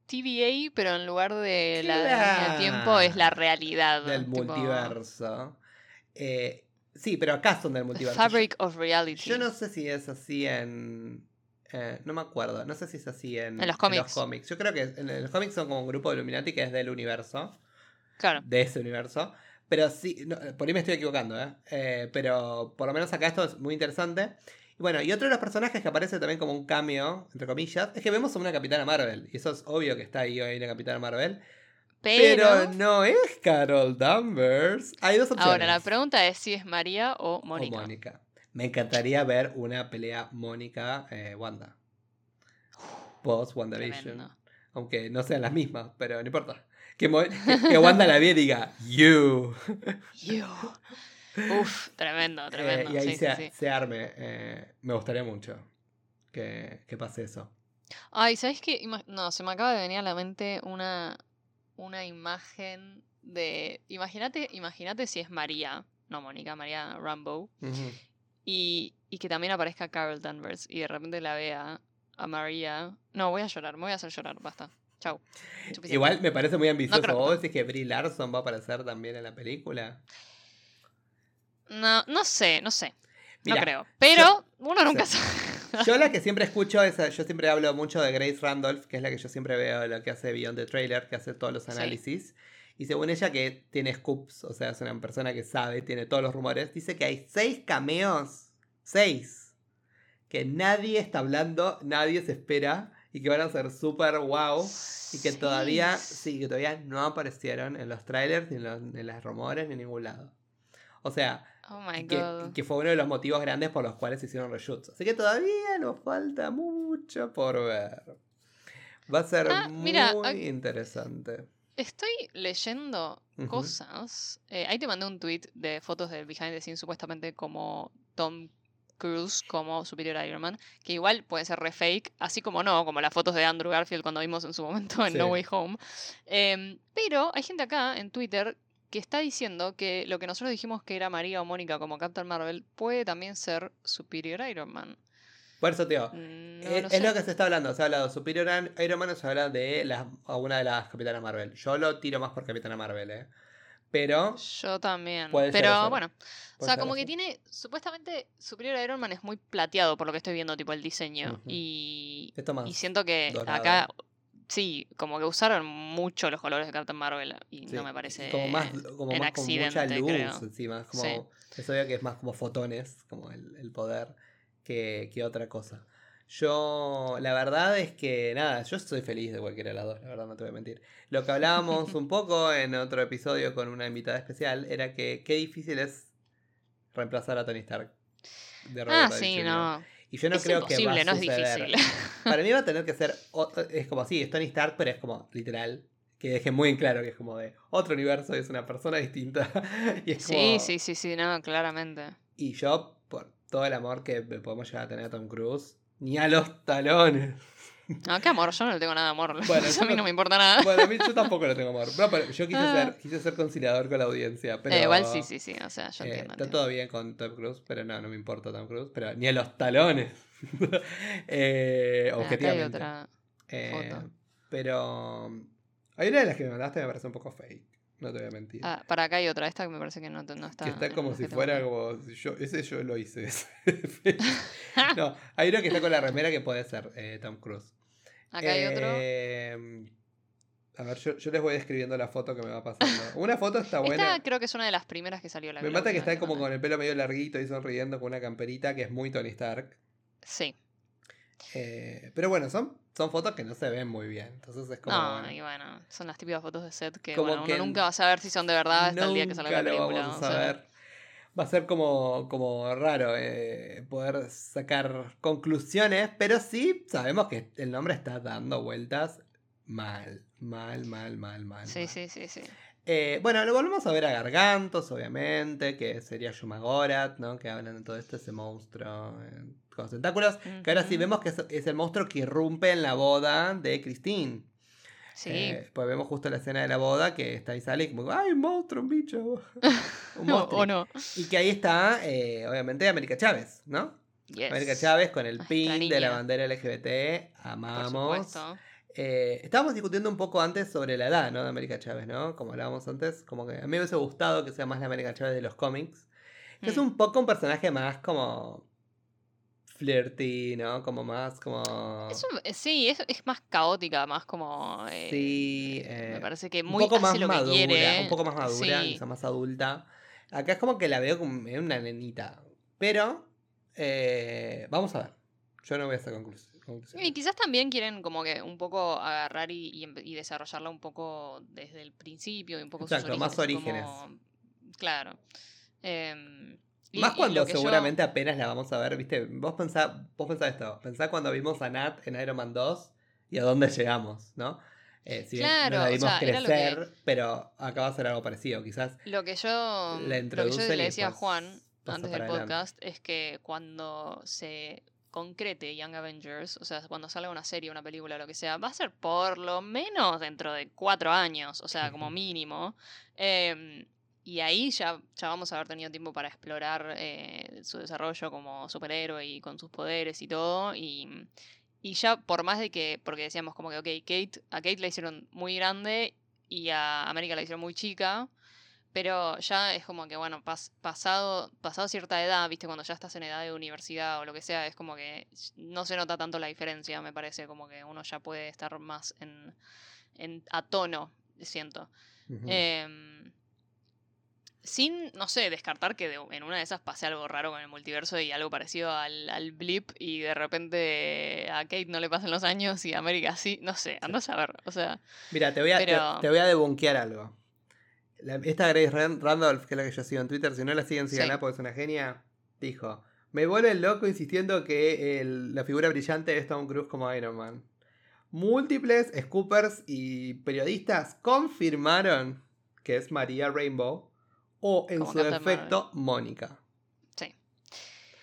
TVA, pero en lugar de la línea de tiempo es la realidad. del tipo, multiverso. Eh, sí, pero acá son del multiverso. Fabric of Reality. Yo no sé si es así en. eh, no me acuerdo, no sé si es así en, En los cómics. cómics. Yo creo que en, en los cómics son como un grupo de Illuminati que es del universo, Claro. de ese universo. Pero sí, no, por ahí me estoy equivocando, ¿eh? Eh, Pero por lo menos acá esto es muy interesante. Y bueno, y otro de los personajes que aparece también como un cameo, entre comillas, es que vemos a una Capitana Marvel. Y eso es obvio que está ahí hoy una Capitana Marvel. Pero, Pero, no es Carol Danvers. Hay dos opciones. ahora la pregunta es si es María o O Mónica. Mónica. Me encantaría ver una pelea Mónica-Wanda. Post WandaVision. Tremendo. Aunque no sean las mismas, pero no importa. Que- que Wanda la vea y diga, You. [LAUGHS] You. Uf, tremendo, Eh, tremendo. y ahí sí, se, sí, sí. se arme. Eh, me gustaría mucho que, que pase eso. Ay, ¿sabes qué? No, se me acaba de venir a la mente una, una imagen de. Imagínate, imagínate si es María, no Mónica, María Rambo, y, y que también aparezca Carol Danvers y de repente la vea a María. No, voy a llorar, me voy a hacer llorar, basta. Chau. Suficiente. Igual me parece muy ambicioso. creo- ¿Vos decís que Brie Larson va a aparecer también en la película? No, no sé, no sé. No creo. Pero uno nunca sabe. Yo la que [LAUGHS] siempre escucho es, yo siempre hablo mucho de Grace Randolph, que es la que yo siempre veo, la que hace Beyond the Trailer, que hace todos los Sí. análisis. Y según ella que tiene scoops, o sea, es una persona que sabe, tiene todos los rumores, dice que hay seis cameos, seis, que nadie está hablando, nadie se espera, y que van a ser súper wow, y que todavía, Sí. sí, que todavía no aparecieron en los trailers, ni en los, en los rumores, ni en ningún lado. O sea, Oh my que, god. que fue uno de los motivos grandes por los cuales se hicieron reshoots. Así que todavía nos falta mucho por ver. Va a ser Ah, muy mira, interesante. Estoy leyendo cosas. eh, ahí te mandé un tweet de fotos del behind the scenes, supuestamente como Tom Cruise como Superior Iron Man, que igual puede ser re fake, así como no, como las fotos de Andrew Garfield cuando vimos en su momento en Sí. No Way Home. Em, pero hay gente acá en Twitter que está diciendo que lo que nosotros dijimos que era María o Mónica como Captain Marvel puede también ser Superior Iron Man. Por eso, tío. Mm, No es, lo es lo sé. que se está hablando. Se ha hablado de Superior Iron Man, se habla de las, a una de las Capitanas Marvel. Yo lo tiro más por Capitana Marvel, ¿eh? Pero. Yo también. Pero bueno, o sea, como así. que tiene, supuestamente, Superior Iron Man es muy plateado por lo que estoy viendo, tipo el diseño. Ujú. Y, Esto más. y siento que dorado. acá, sí, como que usaron mucho los colores de Captain Marvel y sí, no me parece Como más, como en más con mucha accidente, luz creo. encima. Es como. Sí. Es obvio que es más como fotones, como el, el poder, que, que otra cosa. Yo, la verdad es que, nada, yo estoy feliz de cualquiera de las dos, la verdad no te voy a mentir. Lo que hablábamos un [LAUGHS] poco en otro episodio con una invitada especial era que qué difícil es reemplazar a Tony Stark. de Robert Ah, sí, Jr.. no. Y yo no es creo que va a no es difícil. Para mí va a tener que ser, es como, sí, es Tony Stark, pero es como, literal, que deje muy en claro que es como de otro universo, es una persona distinta. [LAUGHS] y es como, Sí, sí, sí, sí, no, claramente. y yo, por todo el amor que podemos llegar a tener a Tom Cruise, ni a los talones. No, qué amor, yo no le tengo nada de amor. Bueno, [LAUGHS] a mí no- no me importa nada. Bueno, a mí yo tampoco le tengo amor. No, pero yo quise, Ah. ser, quise ser conciliador con la audiencia. Pero, Eh, igual sí, sí, sí, o sea, yo eh, entiendo. está entiendo. todo bien con Tom Cruise, pero no, no me importa Tom Cruise. Pero ni a los talones. [LAUGHS] eh, Ah, acá hay otra Eh, foto. pero hay una de las que me mandaste me parece un poco fake. No te voy a mentir. Ah, para acá hay otra, esta que me parece que no, no está. que está como si fuera como. Yo, ese yo lo hice. ese. [LAUGHS] [LAUGHS] no, hay uno que está con la remera que puede ser eh, Tom Cruise. Acá hay otro. Eh, A ver, yo, yo les voy describiendo la foto que me va pasando. Una foto está buena. Esta creo que es una de las primeras que salió la Me mata que está como con el pelo medio larguito y sonriendo con una camperita que es muy Tony Stark. Sí. Eh, pero bueno, son, son fotos que no se ven muy bien. Entonces es como. No, y bueno, son las típicas fotos de set que Como bueno, que uno nunca va a saber si son de verdad hasta el día que salga la película. vamos a o sea. saber. Va a ser como, como raro eh, poder sacar conclusiones, pero sí sabemos que el nombre está dando vueltas mal, mal, mal, mal, mal. Sí, mal. sí, sí, sí. Eh, bueno, lo volvemos a ver a Gargantos, obviamente, que sería Shumagorat, ¿no? Que hablan de todo esto, ese monstruo eh, con tentáculos. Que ahora sí vemos que es, es el monstruo que irrumpe en la boda de Christine. Sí. Eh, pues vemos justo la escena de la boda que está ahí sale y como, ¡ay, un monstruo, un bicho! [LAUGHS] un monstruo. o no. Y que ahí está, eh, obviamente, América Chávez, ¿no? Yes. América Chávez con el pin de la bandera LGBT. Amamos. Eh, estábamos discutiendo un poco antes sobre la edad, ¿no? De América Chávez, ¿no? Como hablábamos antes, como que a mí me hubiese gustado que sea más la América Chávez de los cómics. Que es Mm. un poco un personaje más como flirty, ¿no? Como más como... Es un- eh, sí, es, es más caótica, más como. eh, Sí, me eh, parece que un muy poco hace más madura, quiere. un poco más madura, Sí. quizá más adulta. Acá es como que la veo como una nenita. Pero, eh, vamos a ver. Yo no voy a hacer conclus- Y quizás también quieren como que un poco agarrar y, y desarrollarla un poco desde el principio y un poco Exacto, más orígenes, y orígenes. como- Claro. Em, y- Más cuando yo- seguramente apenas la vamos a ver, ¿viste? Vos pensá, vos pensá esto, pensá cuando vimos a Nat en Iron Man 2 y a dónde llegamos, ¿no? Eh, si Claro, no la o vimos sea, que- crecer, pero acá va a ser algo parecido, quizás. Lo que yo, La lo que yo le decía a Juan antes del adelante. podcast es que cuando se concrete Young Avengers, o sea, cuando salga una serie, una película, lo que sea, va a ser por lo menos dentro de cuatro años, o sea, como mínimo. Em, y ahí ya, ya vamos a haber tenido tiempo para explorar eh, su desarrollo como superhéroe y con sus poderes y todo. Y, y ya por más de que, porque decíamos como que, ok, Kate, a Kate la hicieron muy grande y a América la hicieron muy chica. Pero ya es como que, bueno, pas- pasado, pasado cierta edad, viste, cuando ya estás en edad de universidad o lo que sea, es como que no se nota tanto la diferencia, me parece, como que uno ya puede estar más en, en a tono, siento. Em, sin, no sé, descartar que de- en una de esas pase algo raro con el multiverso y algo parecido al, al blip y de repente a Kate no le pasen los años y a América sí, no sé, anda a saber, o sea, Mira, te voy a, pero- te, voy a debunkear algo. La- esta Grace Ran- Randolph, que es la que yo sigo en Twitter, si no la siguen, síganla Sí. porque es una genia, dijo, me vuelve loco insistiendo que el- la figura brillante es Tom Cruise como Iron Man. Múltiples scoopers y periodistas confirmaron que es María Rainbow o en Como su Captain defecto Mónica. sí.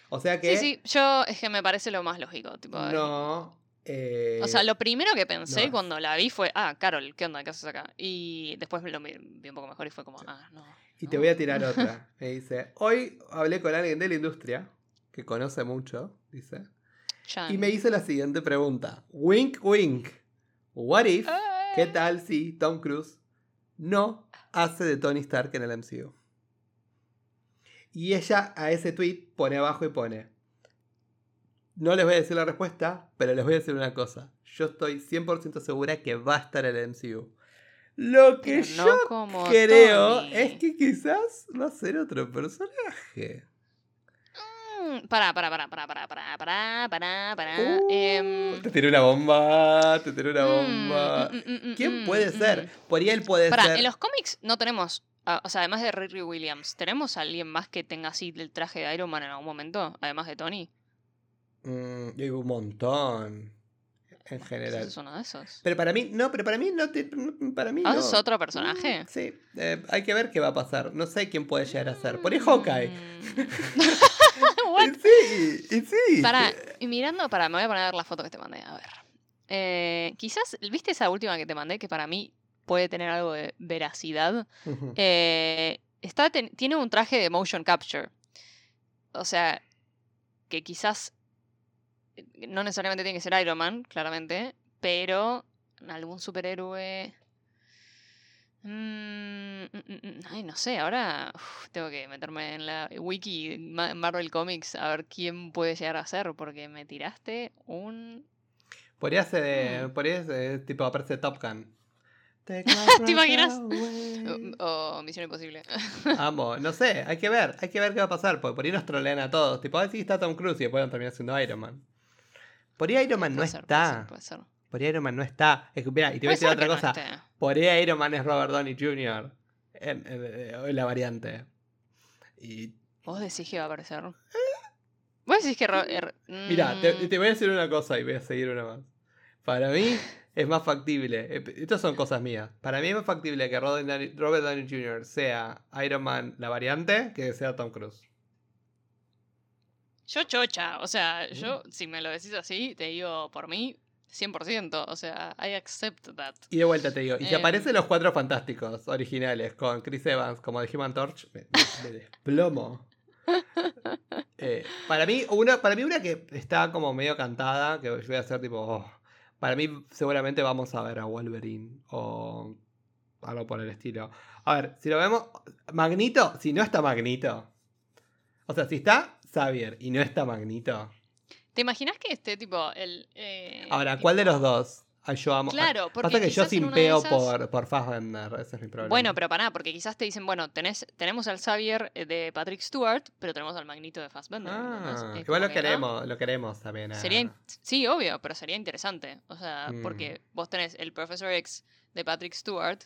O sea que Sí, sí, yo es que me parece lo más lógico, tipo... no... eh, O sea, lo primero que pensé no. cuando la vi fue, ah, Carol, ¿qué onda? ¿Qué haces acá? Y después me lo vi vi un poco mejor y fue como, ah, no. Y te no". voy a tirar otra. [LAUGHS] Me dice, hoy hablé con alguien de la industria, que conoce mucho, dice, y me hizo la siguiente pregunta. Wink, wink. What if, qué tal si Tom Cruise no hace de Tony Stark en el MCU? Y ella a ese tweet pone abajo y pone, no les voy a decir la respuesta, pero les voy a decir una cosa. Yo estoy 100% segura que va a estar en el MCU. Lo que no yo como creo Tony. es que quizás va a ser otro personaje. Pará, pará, pará, pará, pará, pará, pará, pará, pará. Uh, em, te tiré una bomba, te tiré una mm, bomba. mm, mm, ¿Quién puede ser? Por ahí él puede Pará, ser. en los cómics no tenemos, o sea, además de Riri Williams, ¿tenemos a alguien más que tenga así el traje de Iron Man en algún momento? Además de Tony. Mm, y hay un montón. En general. es uno de esos. Pero para mí, no, pero para mí no te. Para mí ¿Ah, no. es otro personaje? Mm, Sí, eh, hay que ver qué va a pasar. No sé quién puede llegar a ser. Por ahí Hawkeye. Mm. [LAUGHS] What? Y sí, y sí. Para, y mirando, para, me voy a poner la foto que te mandé, a ver. Eh, quizás, ¿viste esa última que te mandé que para mí puede tener algo de veracidad? Eh, está ten- tiene un traje de motion capture. O sea, que quizás eh, no necesariamente tiene que ser Iron Man, claramente, pero algún superhéroe. Mm, mm, mm, ay, no sé, ahora uf, tengo que meterme en la wiki Ma- Marvel Comics a ver quién puede llegar a ser, porque me tiraste un... Podría ser, Mm. podría ser tipo aparece Top Gun. ¿Te [LAUGHS] imaginas? O [LAUGHS] Misión Imposible. [LAUGHS] Amo, no sé, hay que ver, hay que ver qué va a pasar, porque por ahí nos trolean a todos. Tipo, a sí está Tom Cruise y después van a terminar siendo Iron Man. Por ahí Iron Man no Puede ser, puede está. ser, puede ser. Por ahí Iron Man no está. Es que, mirá, y te voy a decir otra no cosa. esté. Por ahí Iron Man es Robert Downey Jr. En, en- en la variante. Y. ¿Vos decís que va a aparecer? ¿Vos decís que... Ro- er- Mira, te, mm, te voy a decir una cosa y voy a seguir una más. Para mí, [LAUGHS] es más factible. eh, Estas son cosas mías. Para mí es más factible que Robert Downey, Robert Downey Jr. sea Iron Man la variante que sea Tom Cruise. Yo chocha, o sea, yo si me lo decís así, te digo por mí 100%, o sea, I accept that. Y de vuelta te digo, y si Em. aparecen los cuatro fantásticos originales con Chris Evans como de Human Torch, me desplomo. [LAUGHS] Eh, para, mí, una, para mí una que está como medio cantada, que yo voy a hacer tipo, oh, para mí seguramente vamos a ver a Wolverine o algo por el estilo. A ver, si lo vemos, Magnito, si no está Magnito, o sea, si está Xavier y no está Magnito, ¿Te imaginas que esté tipo el... eh, ahora, ¿cuál de los dos? Ay, yo amo. Claro, porque Pasa que yo de simpeo esas- por, por Fassbender, ese es mi problema. Bueno, pero para nada, porque quizás te dicen, bueno, tenés, tenemos al Xavier eh, de Patrick Stewart, pero tenemos al Magnito de Fassbender. Ah, igual lo que, ¿no? queremos, lo queremos también. a- Sería, sí, obvio, pero sería interesante. O sea, Mm. porque vos tenés el Professor X de Patrick Stewart,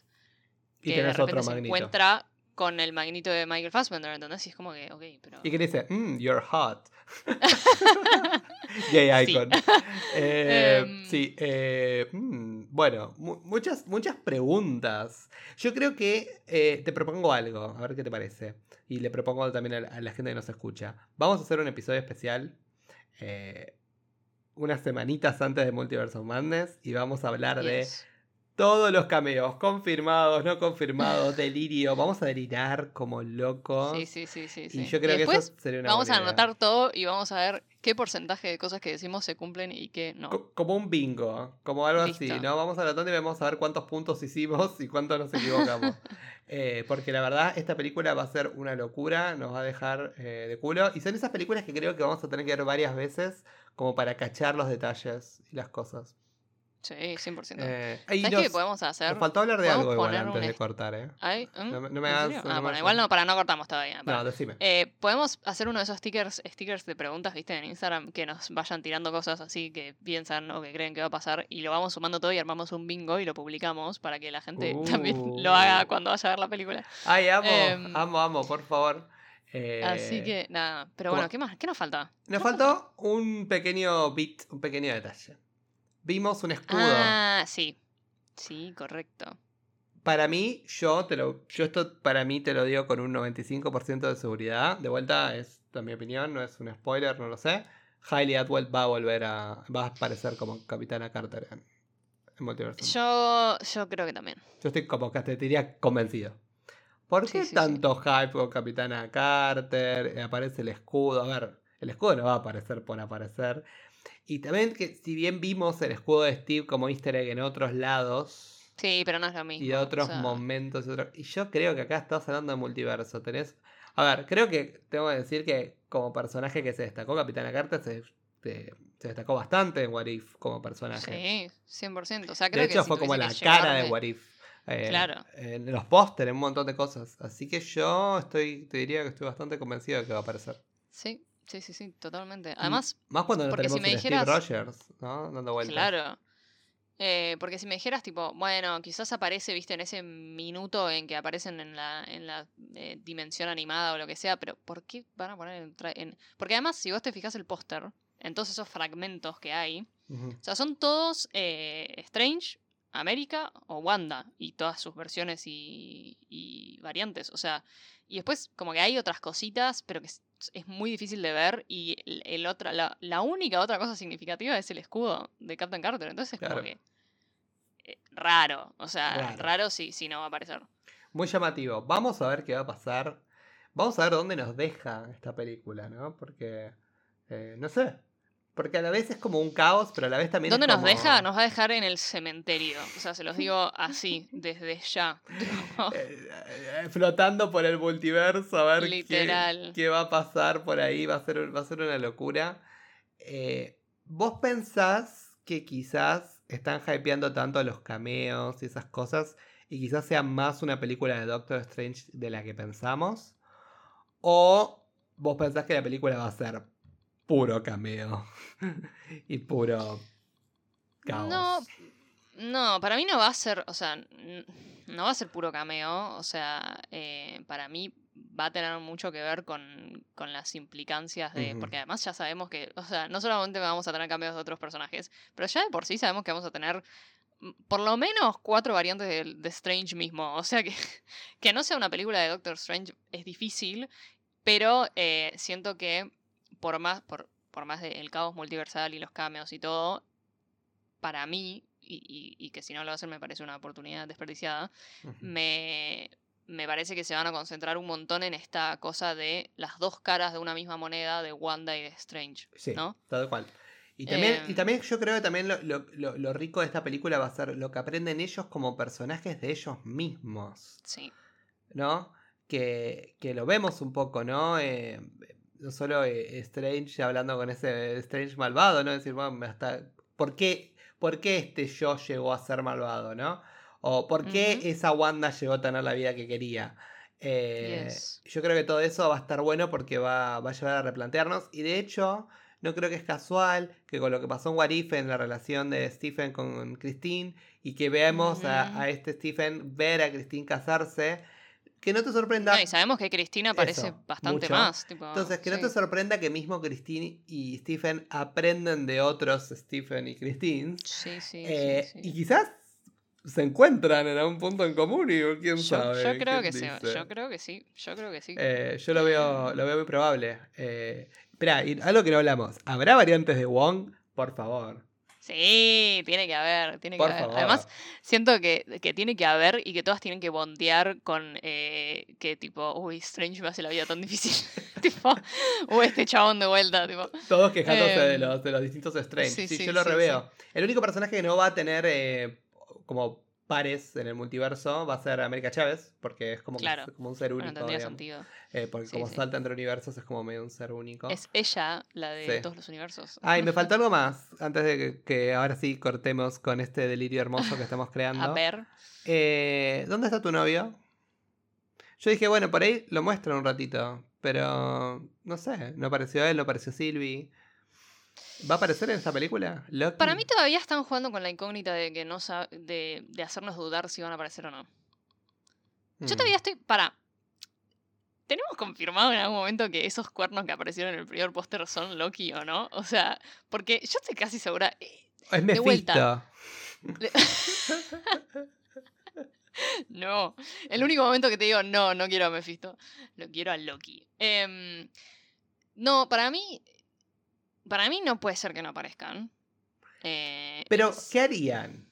y que de tenés repente otro se Magnito. encuentra con el Magnito de Michael Fassbender, ¿entendés? Y es como que, ok, pero... Y que dice, mm, you're hot. [LAUGHS] Gay Sí. icon. Eh, Em. sí, eh, mm, bueno, mu- muchas, muchas preguntas. Yo creo que eh, te propongo algo, a ver qué te parece. Y le propongo también a la, gente que nos escucha. Vamos a hacer un episodio especial eh, unas semanitas antes de Multiverse of Madness y vamos a hablar de Yes. Todos los cameos, confirmados, no confirmados, delirio. Vamos a delirar como locos. Sí, sí, sí, sí. Y yo creo que eso sería una vamos a idea. anotar todo y vamos a ver qué porcentaje de cosas que decimos se cumplen y qué no. Co- Como un bingo, como algo así. ¿no? Vamos anotando y vamos a ver cuántos puntos hicimos y cuántos nos equivocamos. [LAUGHS] Eh, porque la verdad, esta película va a ser una locura, nos va a dejar eh, de culo. Y son esas películas que creo que vamos a tener que ver varias veces como para cachar los detalles y las cosas. Sí, 100%. Eh, y ¿Sabes nos, qué podemos hacer? nos faltó hablar de algo igual antes un de cortar, ¿eh? Ay, ¿mm? No, me- no me ¿En hagas- no Ah, me bueno, igual no, para no cortamos todavía. para. No, decime. Eh, Podemos hacer uno de esos stickers, stickers de preguntas, viste, en Instagram, que nos vayan tirando cosas así que piensan o que creen que va a pasar y lo vamos sumando todo y armamos un bingo y lo publicamos para que la gente [LAUGHS] también lo haga Uh. cuando vaya a ver la película. Ay, amo, Em, amo, amo, por favor. Eh, Así que nada, pero ¿cómo? bueno, ¿qué más? ¿Qué nos falta? Nos faltó un pequeño bit, un pequeño detalle. Vimos un escudo. Ah, sí. Sí, correcto. Para mí, yo te lo, yo esto para mí te lo digo con un 95% de seguridad. De vuelta, es mi opinión, no es un spoiler, no lo sé. Hailey Atwell va a volver a. va a aparecer como Capitana Carter en, en Multiverse. Yo, Yo, yo creo que también. estoy como que te diría convencido. ¿Por qué sí, sí. tanto hype con Capitana Carter? Eh, aparece el escudo. A ver, el escudo no va a aparecer por aparecer. Y también que si bien vimos el escudo de Steve como easter egg en otros lados Sí, pero no es lo mismo. y o otros sea, momentos. Y, otro- y yo creo que acá estás hablando de multiverso. Tenés. A ver, creo que tengo que decir que como personaje que se destacó, Capitana Carter se, se- se destacó bastante en What If como personaje. Sí, 100%. O sea, creo de que hecho, si fue como la cara de llevarme- What If. eh, Claro. En los pósteres, un montón de cosas. Así que yo estoy, te diría que estoy bastante convencido de que va a aparecer. Sí, sí, sí, sí, totalmente. Además, Más cuando no porque si tenemos me un Steve dijeras- Rogers, ¿no? Dando vueltas. claro. Eh, porque si me dijeras, tipo, bueno, quizás aparece, viste, en ese minuto en que aparecen en la, en la eh, dimensión animada o lo que sea, pero ¿por qué van a poner en, en- Porque además, si vos te fijas el póster, en todos esos fragmentos que hay, o sea, son todos eh, Strange, América o Wanda y todas sus versiones y, y variantes. O sea, y después como que hay otras cositas, pero que es, muy difícil de ver y el, el otra, la, la única otra cosa significativa es el escudo de Captain Carter. Entonces es Claro. como que eh, raro. O sea, Raro. raro, si, si no va a aparecer. Muy llamativo. Vamos a ver qué va a pasar. Vamos a ver dónde nos deja esta película, ¿no? Porque, eh, no sé. Porque a la vez es como un caos, pero a la vez también ¿Dónde es nos deja? Nos va a dejar en el cementerio. O sea, se los digo así, desde ya. [LAUGHS] Eh, eh, flotando por el multiverso a ver qué va a pasar por ahí. Va a ser, va a ser una locura. Eh, ¿Vos pensás que quizás están hypeando tanto los cameos y esas cosas y quizás sea más una película de Doctor Strange de la que pensamos? ¿O vos pensás que la película va a ser puro cameo [LAUGHS] y puro caos? No, no, para mí no va a ser, o sea, no va a ser puro cameo, o sea, eh, para mí va a tener mucho que ver con, con las implicancias de, porque además ya sabemos que, o sea, no solamente vamos a tener cameos de otros personajes, pero ya de por sí sabemos que vamos a tener mm, por lo menos cuatro variantes de, de Strange mismo. O sea que, [LAUGHS] que no sea una película de Doctor Strange es difícil, pero eh, siento que por más, por, por más del caos multiversal y los cameos y todo, para mí, y, y- y que si no lo hacen me parece una oportunidad desperdiciada, me, me parece que se van a concentrar un montón en esta cosa de las dos caras de una misma moneda de Wanda y de Strange. Sí, ¿no? tal cual. Y también, y Em. también yo creo que también lo, lo- lo- rico de esta película va a ser lo que aprenden ellos como personajes de ellos mismos. Sí. ¿no? Que, que lo vemos un poco, ¿no? Eh, no solo eh, Strange hablando con ese Strange malvado, ¿no? Decir, bueno, hasta, ¿por qué, ¿por qué este yo llegó a ser malvado, ¿no? O ¿por qué esa Wanda llegó a tener la vida que quería? Eh, Yes. Yo creo que todo eso va a estar bueno porque va, va a llevar a replantearnos. Y de hecho, no creo que es casual que con lo que pasó en What If, en la relación de Stephen con Christine, y que veamos a este Stephen ver a Christine casarse, que no te sorprenda. No, y sabemos que Cristina parece Eso, bastante mucho. más. tipo, Entonces, que no sí. te sorprenda que mismo Christine y Stephen aprenden de otros Stephen y Christine. Sí, sí, eh, sí, sí. Y quizás se encuentran en algún punto en común y quién Yo, sabe. yo creo ¿quién que sí, yo creo que sí, yo creo que sí. Eh, yo lo veo, lo veo muy probable. Eh, espera, algo que no hablamos. ¿Habrá variantes de Wong? Por favor. Sí, tiene que haber, tiene que Por haber. favor. Además, siento que, que tiene que haber y que todas tienen que bondear con eh, que tipo, uy, Strange me hace la vida tan difícil. [LAUGHS] tipo, uy, este chabón de vuelta, tipo. Todos quejándose de, Em, los, de los distintos Strange. sí, Sí, sí, yo lo sí, reveo. El único personaje que no va a tener eh, como pares en el multiverso va a ser América Chávez, porque es como, que es como un ser Bueno, único. tendría digamos. sentido. Eh, porque Sí, como sí. salta entre universos es como medio un ser único. Es ella la de Sí. todos los universos. Ay, me [LAUGHS] faltó algo más, antes de que, que ahora sí cortemos con este delirio hermoso que estamos [LAUGHS] creando. A ver. Eh, ¿Dónde está tu novio? Yo dije, bueno, por ahí lo muestran un ratito, pero no sé, no apareció él, no apareció Sylvie. ¿Va a aparecer en esta película? Para mí todavía están jugando con la incógnita de que no de, de hacernos dudar si van a aparecer o no. Yo Mm. todavía estoy. Para. ¿Tenemos confirmado en algún momento que esos cuernos que aparecieron en el primer póster son Loki o no? O sea, porque yo estoy casi segura. eh, Es de vuelta. [LAUGHS] No. El único momento que te digo, no, no quiero a Mephisto. Lo quiero a Loki. Em, no, para mí. Para mí no puede ser que no aparezcan. Eh, Pero, es- ¿qué harían?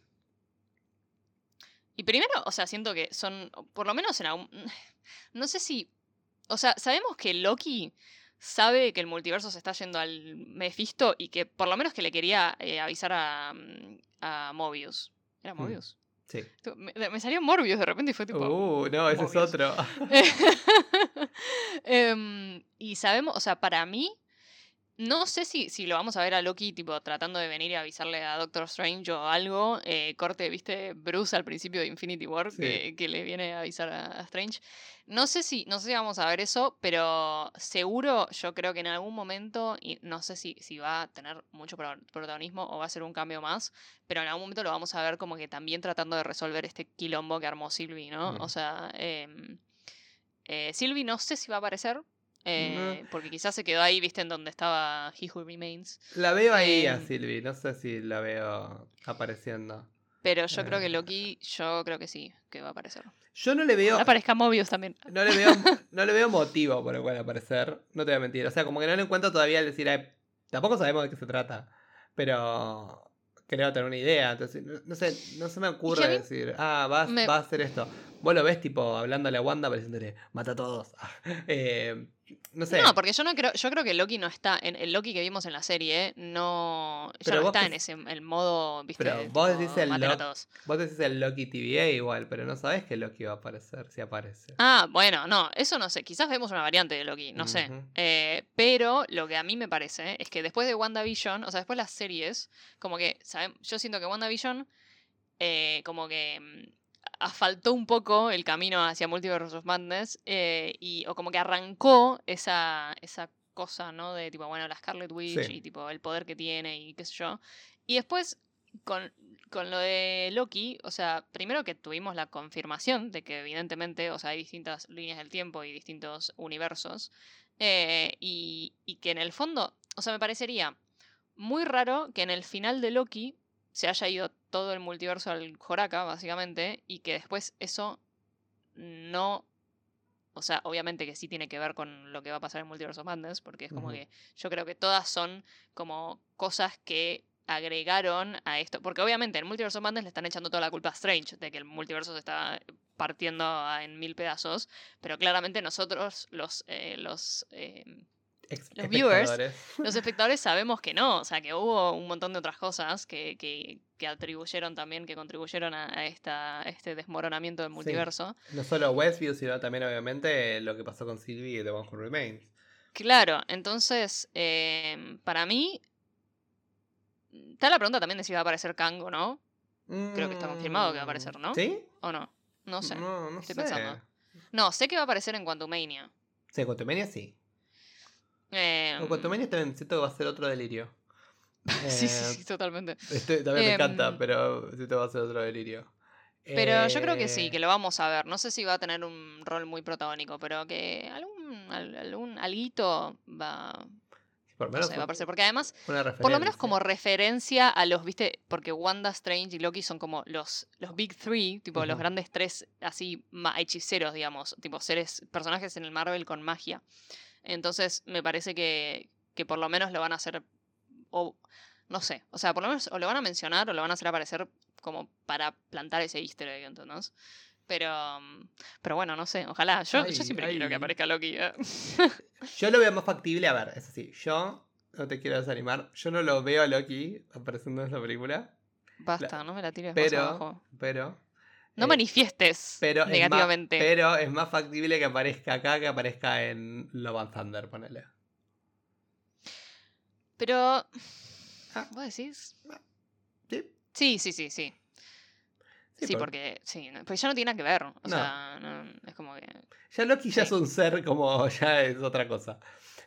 Y primero, o sea, siento que son, por lo menos en algún... [LAUGHS] No sé si... O sea, sabemos que Loki sabe que el multiverso se está yendo al Mephisto y que por lo menos que le quería eh, avisar a, mm, a Mobius. ¿Era Mm. Mobius? Sí. Me, me salió Morbius de repente y fue tipo... Uh, no, ese es otro. [LAUGHS] Em, y sabemos, o sea, para mí, no sé si, si lo vamos a ver a Loki, tipo, tratando de venir y avisarle a Doctor Strange o algo. eh, corte, viste, Bruce al principio de Infinity War, Sí. que, que le viene a avisar a, a Strange. No sé si, no sé si vamos a ver eso, pero seguro yo creo que en algún momento, y no sé si, si va a tener mucho pro- protagonismo o va a ser un cambio más, pero en algún momento lo vamos a ver como que también tratando de resolver este quilombo que armó Sylvie, ¿no? Mm. O sea, em, eh, Sylvie no sé si va a aparecer. Eh, porque quizás se quedó ahí, viste, en donde estaba He Who Remains. La veo ahí a Em. Sylvie, no sé si la veo apareciendo. Pero yo creo que Eh. Loki, yo creo que sí, que va a aparecer. Yo no le veo. Aparezca Mobius también. No le veo, [LAUGHS] no le veo motivo por el cual aparecer. No te voy a mentir. O sea, como que no le encuentro todavía el decir, "Ay, tampoco sabemos de qué se trata. Pero creo tener una idea. Entonces, no, no sé, no se me ocurre decir, ah, va, me- va a hacer esto. Vos lo ves tipo hablándole a Wanda, pero diciéndole, mata a todos. [LAUGHS] Eh, no sé. No, porque yo no creo, yo creo que Loki no está, en el Loki que vimos en la serie, no, ya Pero no está que en ese el modo, viste, Pero vos tipo, decís el todos. Vos decís el Loki TVA igual, pero no sabés que Loki va a aparecer, si aparece. Ah, bueno, no, eso no sé. Quizás vemos una variante de Loki, no sé. Eh, pero lo que a mí me parece es que después de WandaVision, o sea, después de las series, como que, ¿saben? Yo siento que WandaVision, eh, como que mm, asfaltó un poco el camino hacia Multiverse of Madness, eh, y, o como que arrancó esa, esa cosa, ¿no? De tipo, bueno, la Scarlet Witch Sí. y tipo el poder que tiene y qué sé yo. Y después, con, con lo de Loki, o sea, primero que tuvimos la confirmación de que evidentemente, o sea, hay distintas líneas del tiempo y distintos universos, eh, y, y que en el fondo, o sea, me parecería muy raro que en el final de Loki se haya ido todo el multiverso al Joraka, básicamente, y que después eso no. O sea, obviamente que sí tiene que ver con lo que va a pasar en Multiverse of Madness, porque es como que yo creo que todas son como cosas que agregaron a esto. Porque obviamente en Multiverse of Madness le están echando toda la culpa a Strange de que el multiverso se está partiendo en mil pedazos. Pero claramente nosotros, los, eh, los, eh, Ex- Los viewers. los espectadores sabemos que no. O sea, que hubo un montón de otras cosas que, que, que atribuyeron también, que contribuyeron a, a esta, a este desmoronamiento del Sí. multiverso. No solo Westview, sino también, obviamente, lo que pasó con Sylvie y The One Who Remains. Claro, entonces, em, para mí. Está la pregunta también de si va a aparecer Kang o no. Creo que está confirmado que va a aparecer, ¿no? ¿Sí? ¿O no? No sé. No, no estoy sé. pensando. No, sé que va a aparecer en Quantumania. Sí, Quantumania sí. Em, En Quantumania también siento que va a ser otro delirio. [LAUGHS] sí, sí, Eh, sí, totalmente. Este también me Em, encanta, pero siento que va a ser otro delirio. Pero yo creo que sí, Eh, que lo vamos a ver. No sé si va a tener un rol muy protagónico, pero que algún, al- algún alguito va, Por lo no menos sé, va a aparecer. Porque además, por lo menos como referencia a los, viste, porque Wanda, Strange y Loki son como los, los Big Three, tipo los grandes tres así hechiceros, digamos, tipo seres, personajes en el Marvel con magia. Entonces me parece que, que por lo menos lo van a hacer, o no sé, o sea, por lo menos o lo van a mencionar o lo van a hacer aparecer como para plantar ese easter egg, ¿entendés? Pero, mm, pero bueno, no sé, ojalá. Yo, Ay, yo siempre quiero que aparezca Loki. ¿eh? [LAUGHS] Yo lo veo más factible, a ver, es así. Yo no te quiero desanimar. Yo no lo veo a Loki apareciendo en esa película. Basta, no me la tires más Pero, abajo. pero. No eh, manifiestes pero es más- negativamente. pero es más factible que aparezca acá que aparezca en Love and Thunder, ponele. Pero. Ah. ¿Vos decís? ¿Sí? Sí, sí, sí, sí. Sí, por- porque. Sí, no- porque ya no tiene nada que ver. O No. sea, no- es como que. Ya Loki ya es un ser como. Ya es otra cosa.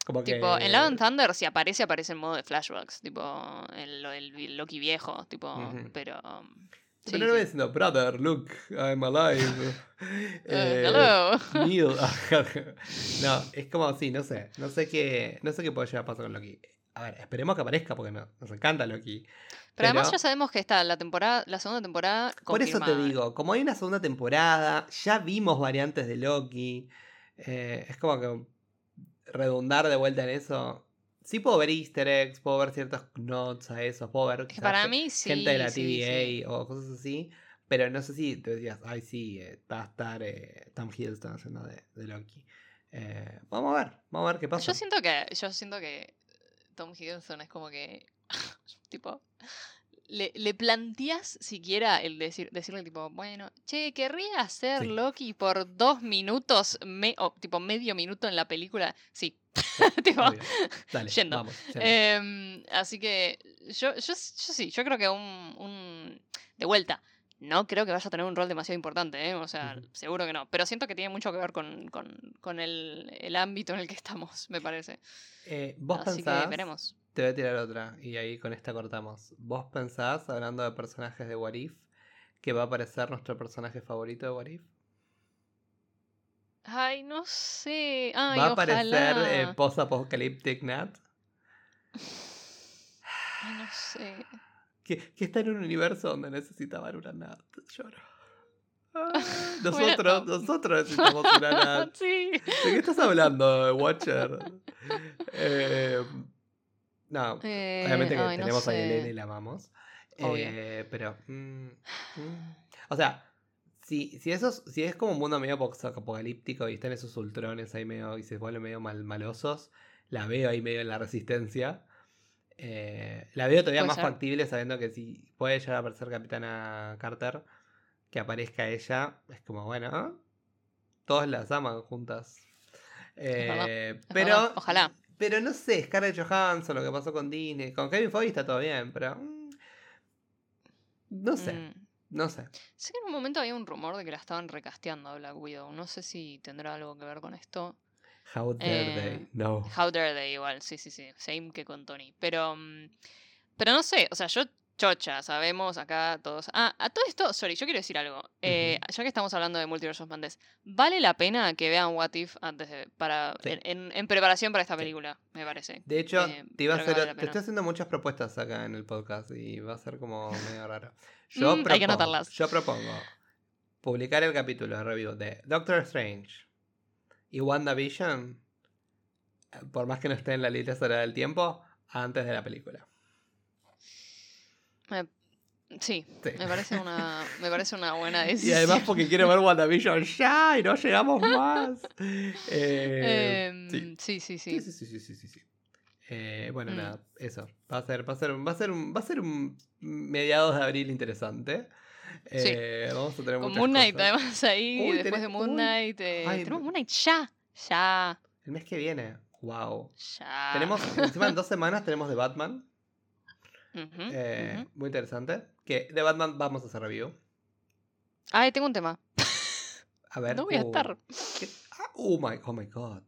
Como que. Tipo, en Love and Thunder, si aparece, aparece en modo de flashbacks. Tipo, el, el- el Loki viejo. Tipo, pero. um, sí, Pero no me sí. diciendo, brother, look, I'm alive. [LAUGHS] Eh, hello. Neil. [LAUGHS] [LAUGHS] no, es como, sí, no sé. No sé qué, no sé qué puede llegar a pasar con Loki. A ver, esperemos que aparezca porque no- nos encanta Loki. Pero además ya sabemos que está la temporada, la segunda temporada. Por eso te digo, como hay una segunda temporada, ya vimos variantes de Loki. eh, es como que redundar de vuelta en eso. Sí puedo ver easter eggs, puedo ver ciertos notes a eso, puedo ver Es que quizás para ge- mí sí. gente de la sí, TVA sí. o cosas así. Pero no sé si te decías, ay sí, eh, va a estar eh, Tom Hiddleston haciendo de, de Loki. Eh, vamos a ver, vamos a ver qué pasa. Yo siento que. Yo siento que Tom Hiddleston es como que. [LAUGHS] tipo. Le, le planteas siquiera el decir, decirle tipo, bueno, che, querría hacer Sí. Loki por dos minutos, me, o tipo medio minuto en la película. Sí. [LAUGHS] tipo. Dale, [LAUGHS] Yendo. vamos. Em, así que yo, yo, yo sí, yo creo que un, un... De vuelta, no creo que vaya a tener un rol demasiado importante, ¿eh? O sea, seguro que no. Pero siento que tiene mucho que ver con, con, con el, el ámbito en el que estamos, me parece. Eh, ¿Vos Así pensás, que veremos. Te voy a tirar otra y ahí con esta cortamos. ¿Vos pensás, hablando de personajes de What If, que va a aparecer nuestro personaje favorito de What If? Ay, no sé. Ay, ¿Va a aparecer eh, Post-Apocalyptic Nat? [SIGHS] Ay, no sé. Que, que está en un universo donde necesitaban una Nat. Lloro. Ah, [LAUGHS] Bueno. nosotros, nosotros necesitamos una [LAUGHS] Nat. sí. ¿De qué estás hablando, Watcher? [LAUGHS] Eh, no, Eh, obviamente que ay, no tenemos a sé. Elena y la amamos. Eh, pero. mm, mm. O sea, si, si, esos, si es como un mundo medio apocalíptico y están esos ultrones ahí medio y se vuelven medio mal, malosos, la veo ahí medio en la resistencia. Eh, la veo todavía más ser. factible sabiendo que si puede llegar a aparecer Capitana Carter, que aparezca ella, es como, bueno, todos las aman juntas. verdad, Eh, es pero, verdad, ojalá. Pero no sé, Scarlett Johansson, lo que pasó con Disney. Con Kevin Feige está todo bien, pero. mm, No sé, Mm. no sé. Sé que en un momento había un rumor de que la estaban recasteando a Black Widow. No sé si tendrá algo que ver con esto. How dare Eh, they? No. How dare they igual, sí, sí, sí. Same que con Tony. Pero, mm, pero no sé, o sea, yo, chocha, sabemos acá todos. Ah, a todo esto, sorry, yo quiero decir algo. Eh, Ya que estamos hablando de Multiverse of Madness, ¿vale la pena que vean What If antes de, para, Sí. en, preparación para esta Sí. película? Me parece. De hecho, Eh, te, iba a creo que hacer, vale la te pena. estoy haciendo muchas propuestas acá en el podcast y va a ser como medio raro. [LAUGHS] Yo, Mm, hay que propongo- anotarlas. yo propongo publicar el capítulo de review de Doctor Strange y WandaVision, eh, por más que no esté en la lista sola del tiempo, antes de la película. Sí, Sí. me parece una, me parece una buena [LAUGHS] Y decisión. además porque quiero ver WandaVision ya y no llegamos más. [LAUGHS] Eh, Em, sí. sí, sí, Sí, sí. sí, sí, sí, sí, sí, sí. Eh, bueno, Mm. nada, eso. Va a ser, va a ser, va a ser un, va a ser un mediados de abril interesante. Sí. Eh, vamos a tener Con Moon Knight, cosas. además, ahí, Uy, después tenés- de Moon. Knight. eh, Ay, tenemos. Moon Knight ya, ya, El mes que viene. Wow. ya. Tenemos, encima en dos semanas tenemos de Batman. Eh. Muy interesante. Que de Batman vamos a hacer review. Ay, tengo un tema. A ver. No voy a uh, estar. Ah, oh, my, oh my god.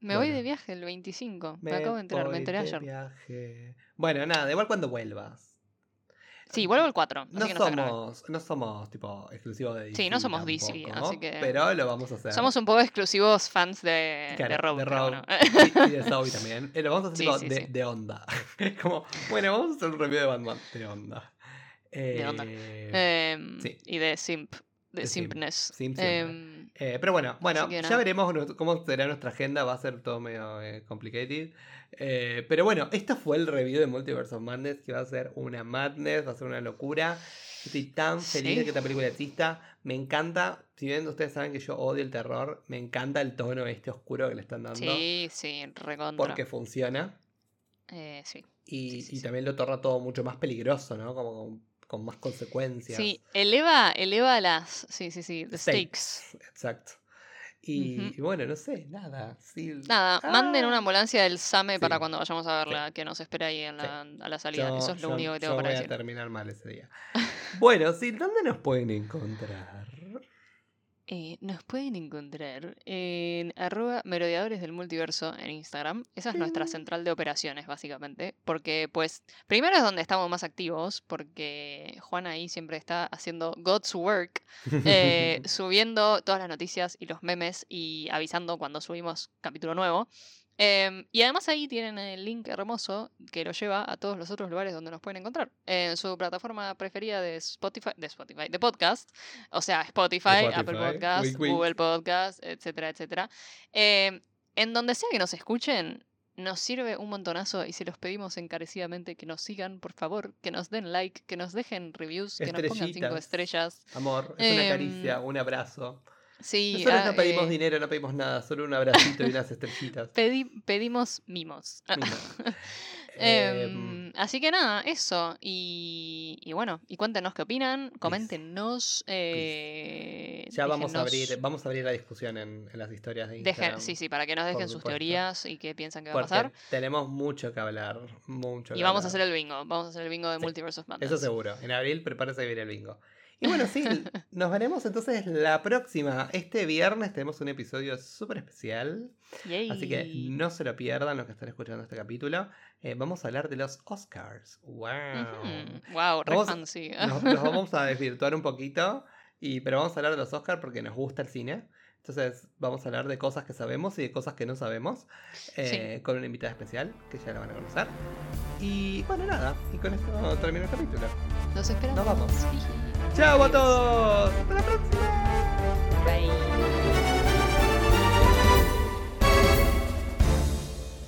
Me voy de viaje el 25. Me, acabo de enterar, me enteré de ayer. viaje. Bueno, nada, igual cuando vuelvas. Sí, vuelvo el 4. Así No que somos, no somos tipo exclusivos de DC. Sí, no somos DC, tampoco, así que- Pero lo vamos a hacer. Somos un poco exclusivos fans de, Claro, de Rob. de Rob. bueno. y, y de [LAUGHS] Zoe también. Eh, lo vamos a hacer Sí, tipo sí, de, sí. de onda. [LAUGHS] Es como, bueno, vamos a hacer un review de Batman. De onda. De onda. Eh, Em, sí. Y de Simp. De, De simp. Simpness. Simp siempre. Em, eh, pero bueno, bueno, ya veremos cómo será nuestra agenda. Va a ser todo medio eh, complicated. Eh, pero bueno, esto fue el review de Multiverse of Madness, que va a ser una madness, va a ser una locura. Estoy tan feliz Sí. de que esta película exista. Me encanta, si bien ustedes saben que yo odio el terror, me encanta el tono este oscuro que le están dando. sí, sí, recontra. porque funciona. Eh, sí. Y, Sí, sí, y también lo torna todo mucho más peligroso, ¿no? Como con, más consecuencias. Sí, eleva, eleva las. Sí, sí, sí. The stakes. Exacto. Y, bueno, no sé, nada. Sí, Nada, manden Ah. una ambulancia del SAME para cuando vayamos a verla, que nos espera ahí en la, a la salida. yo- Eso es lo yo- único que yo tengo para voy a decir. terminar mal ese día. [LAUGHS] bueno, sí, ¿dónde nos pueden encontrar? Eh, nos pueden encontrar en arroba merodeadores del multiverso en Instagram. Esa es nuestra central de operaciones, básicamente. Porque, pues, primero es donde estamos más activos, porque Juan ahí siempre está haciendo God's work, eh, [LAUGHS] subiendo todas las noticias y los memes y avisando cuando subimos capítulo nuevo. Em, y además ahí tienen el link hermoso que lo lleva a todos los otros lugares donde nos pueden encontrar. En su plataforma preferida de Spotify, de Spotify, de podcast, o sea, Spotify, Apple Podcast. Google Podcast, etcétera, etcétera. Em, en donde sea que nos escuchen, nos sirve un montonazo y se los pedimos encarecidamente que nos sigan, por favor, que nos den like, que nos dejen reviews, que nos pongan cinco estrellas. Amor, es una Em, caricia, un abrazo. Sí, Nosotros ah, no pedimos eh, dinero, no pedimos nada, solo un abracito y unas estrellitas. [LAUGHS] pedi- pedimos mimos. Mimos. [LAUGHS] Em, Em, así que nada, eso. Y, y bueno, y cuéntenos qué opinan, coméntenos. eh, ya vamos a abrir, vamos a abrir la discusión en, en las historias de dejen- Instagram. sí, sí, para que nos dejen sus teorías y qué piensan que va a Porque pasar. tenemos mucho que hablar, mucho Y que vamos a hacer el bingo. Vamos a hacer el bingo de Sí, Multiverse of Madness. Eso seguro. En abril prepárese a vivir el bingo. Y bueno, sí, [LAUGHS] nos veremos entonces la próxima. Este viernes tenemos un episodio súper especial. Así que no se lo pierdan los que están escuchando este capítulo. Eh, vamos a hablar de los Oscars. ¡Wow! Ujú. Wow, re Vamos- fancy. Nos, nos vamos a desvirtuar un poquito. Y, pero vamos a hablar de los Oscars porque nos gusta el cine. Entonces vamos a hablar de cosas que sabemos y de cosas que no sabemos. eh, Con una invitada especial que ya la van a conocer. Y bueno, nada. Y con esto termino el capítulo. Los esperamos. Nos vamos. ¡Chao a todos! ¡Hasta la próxima! Bye.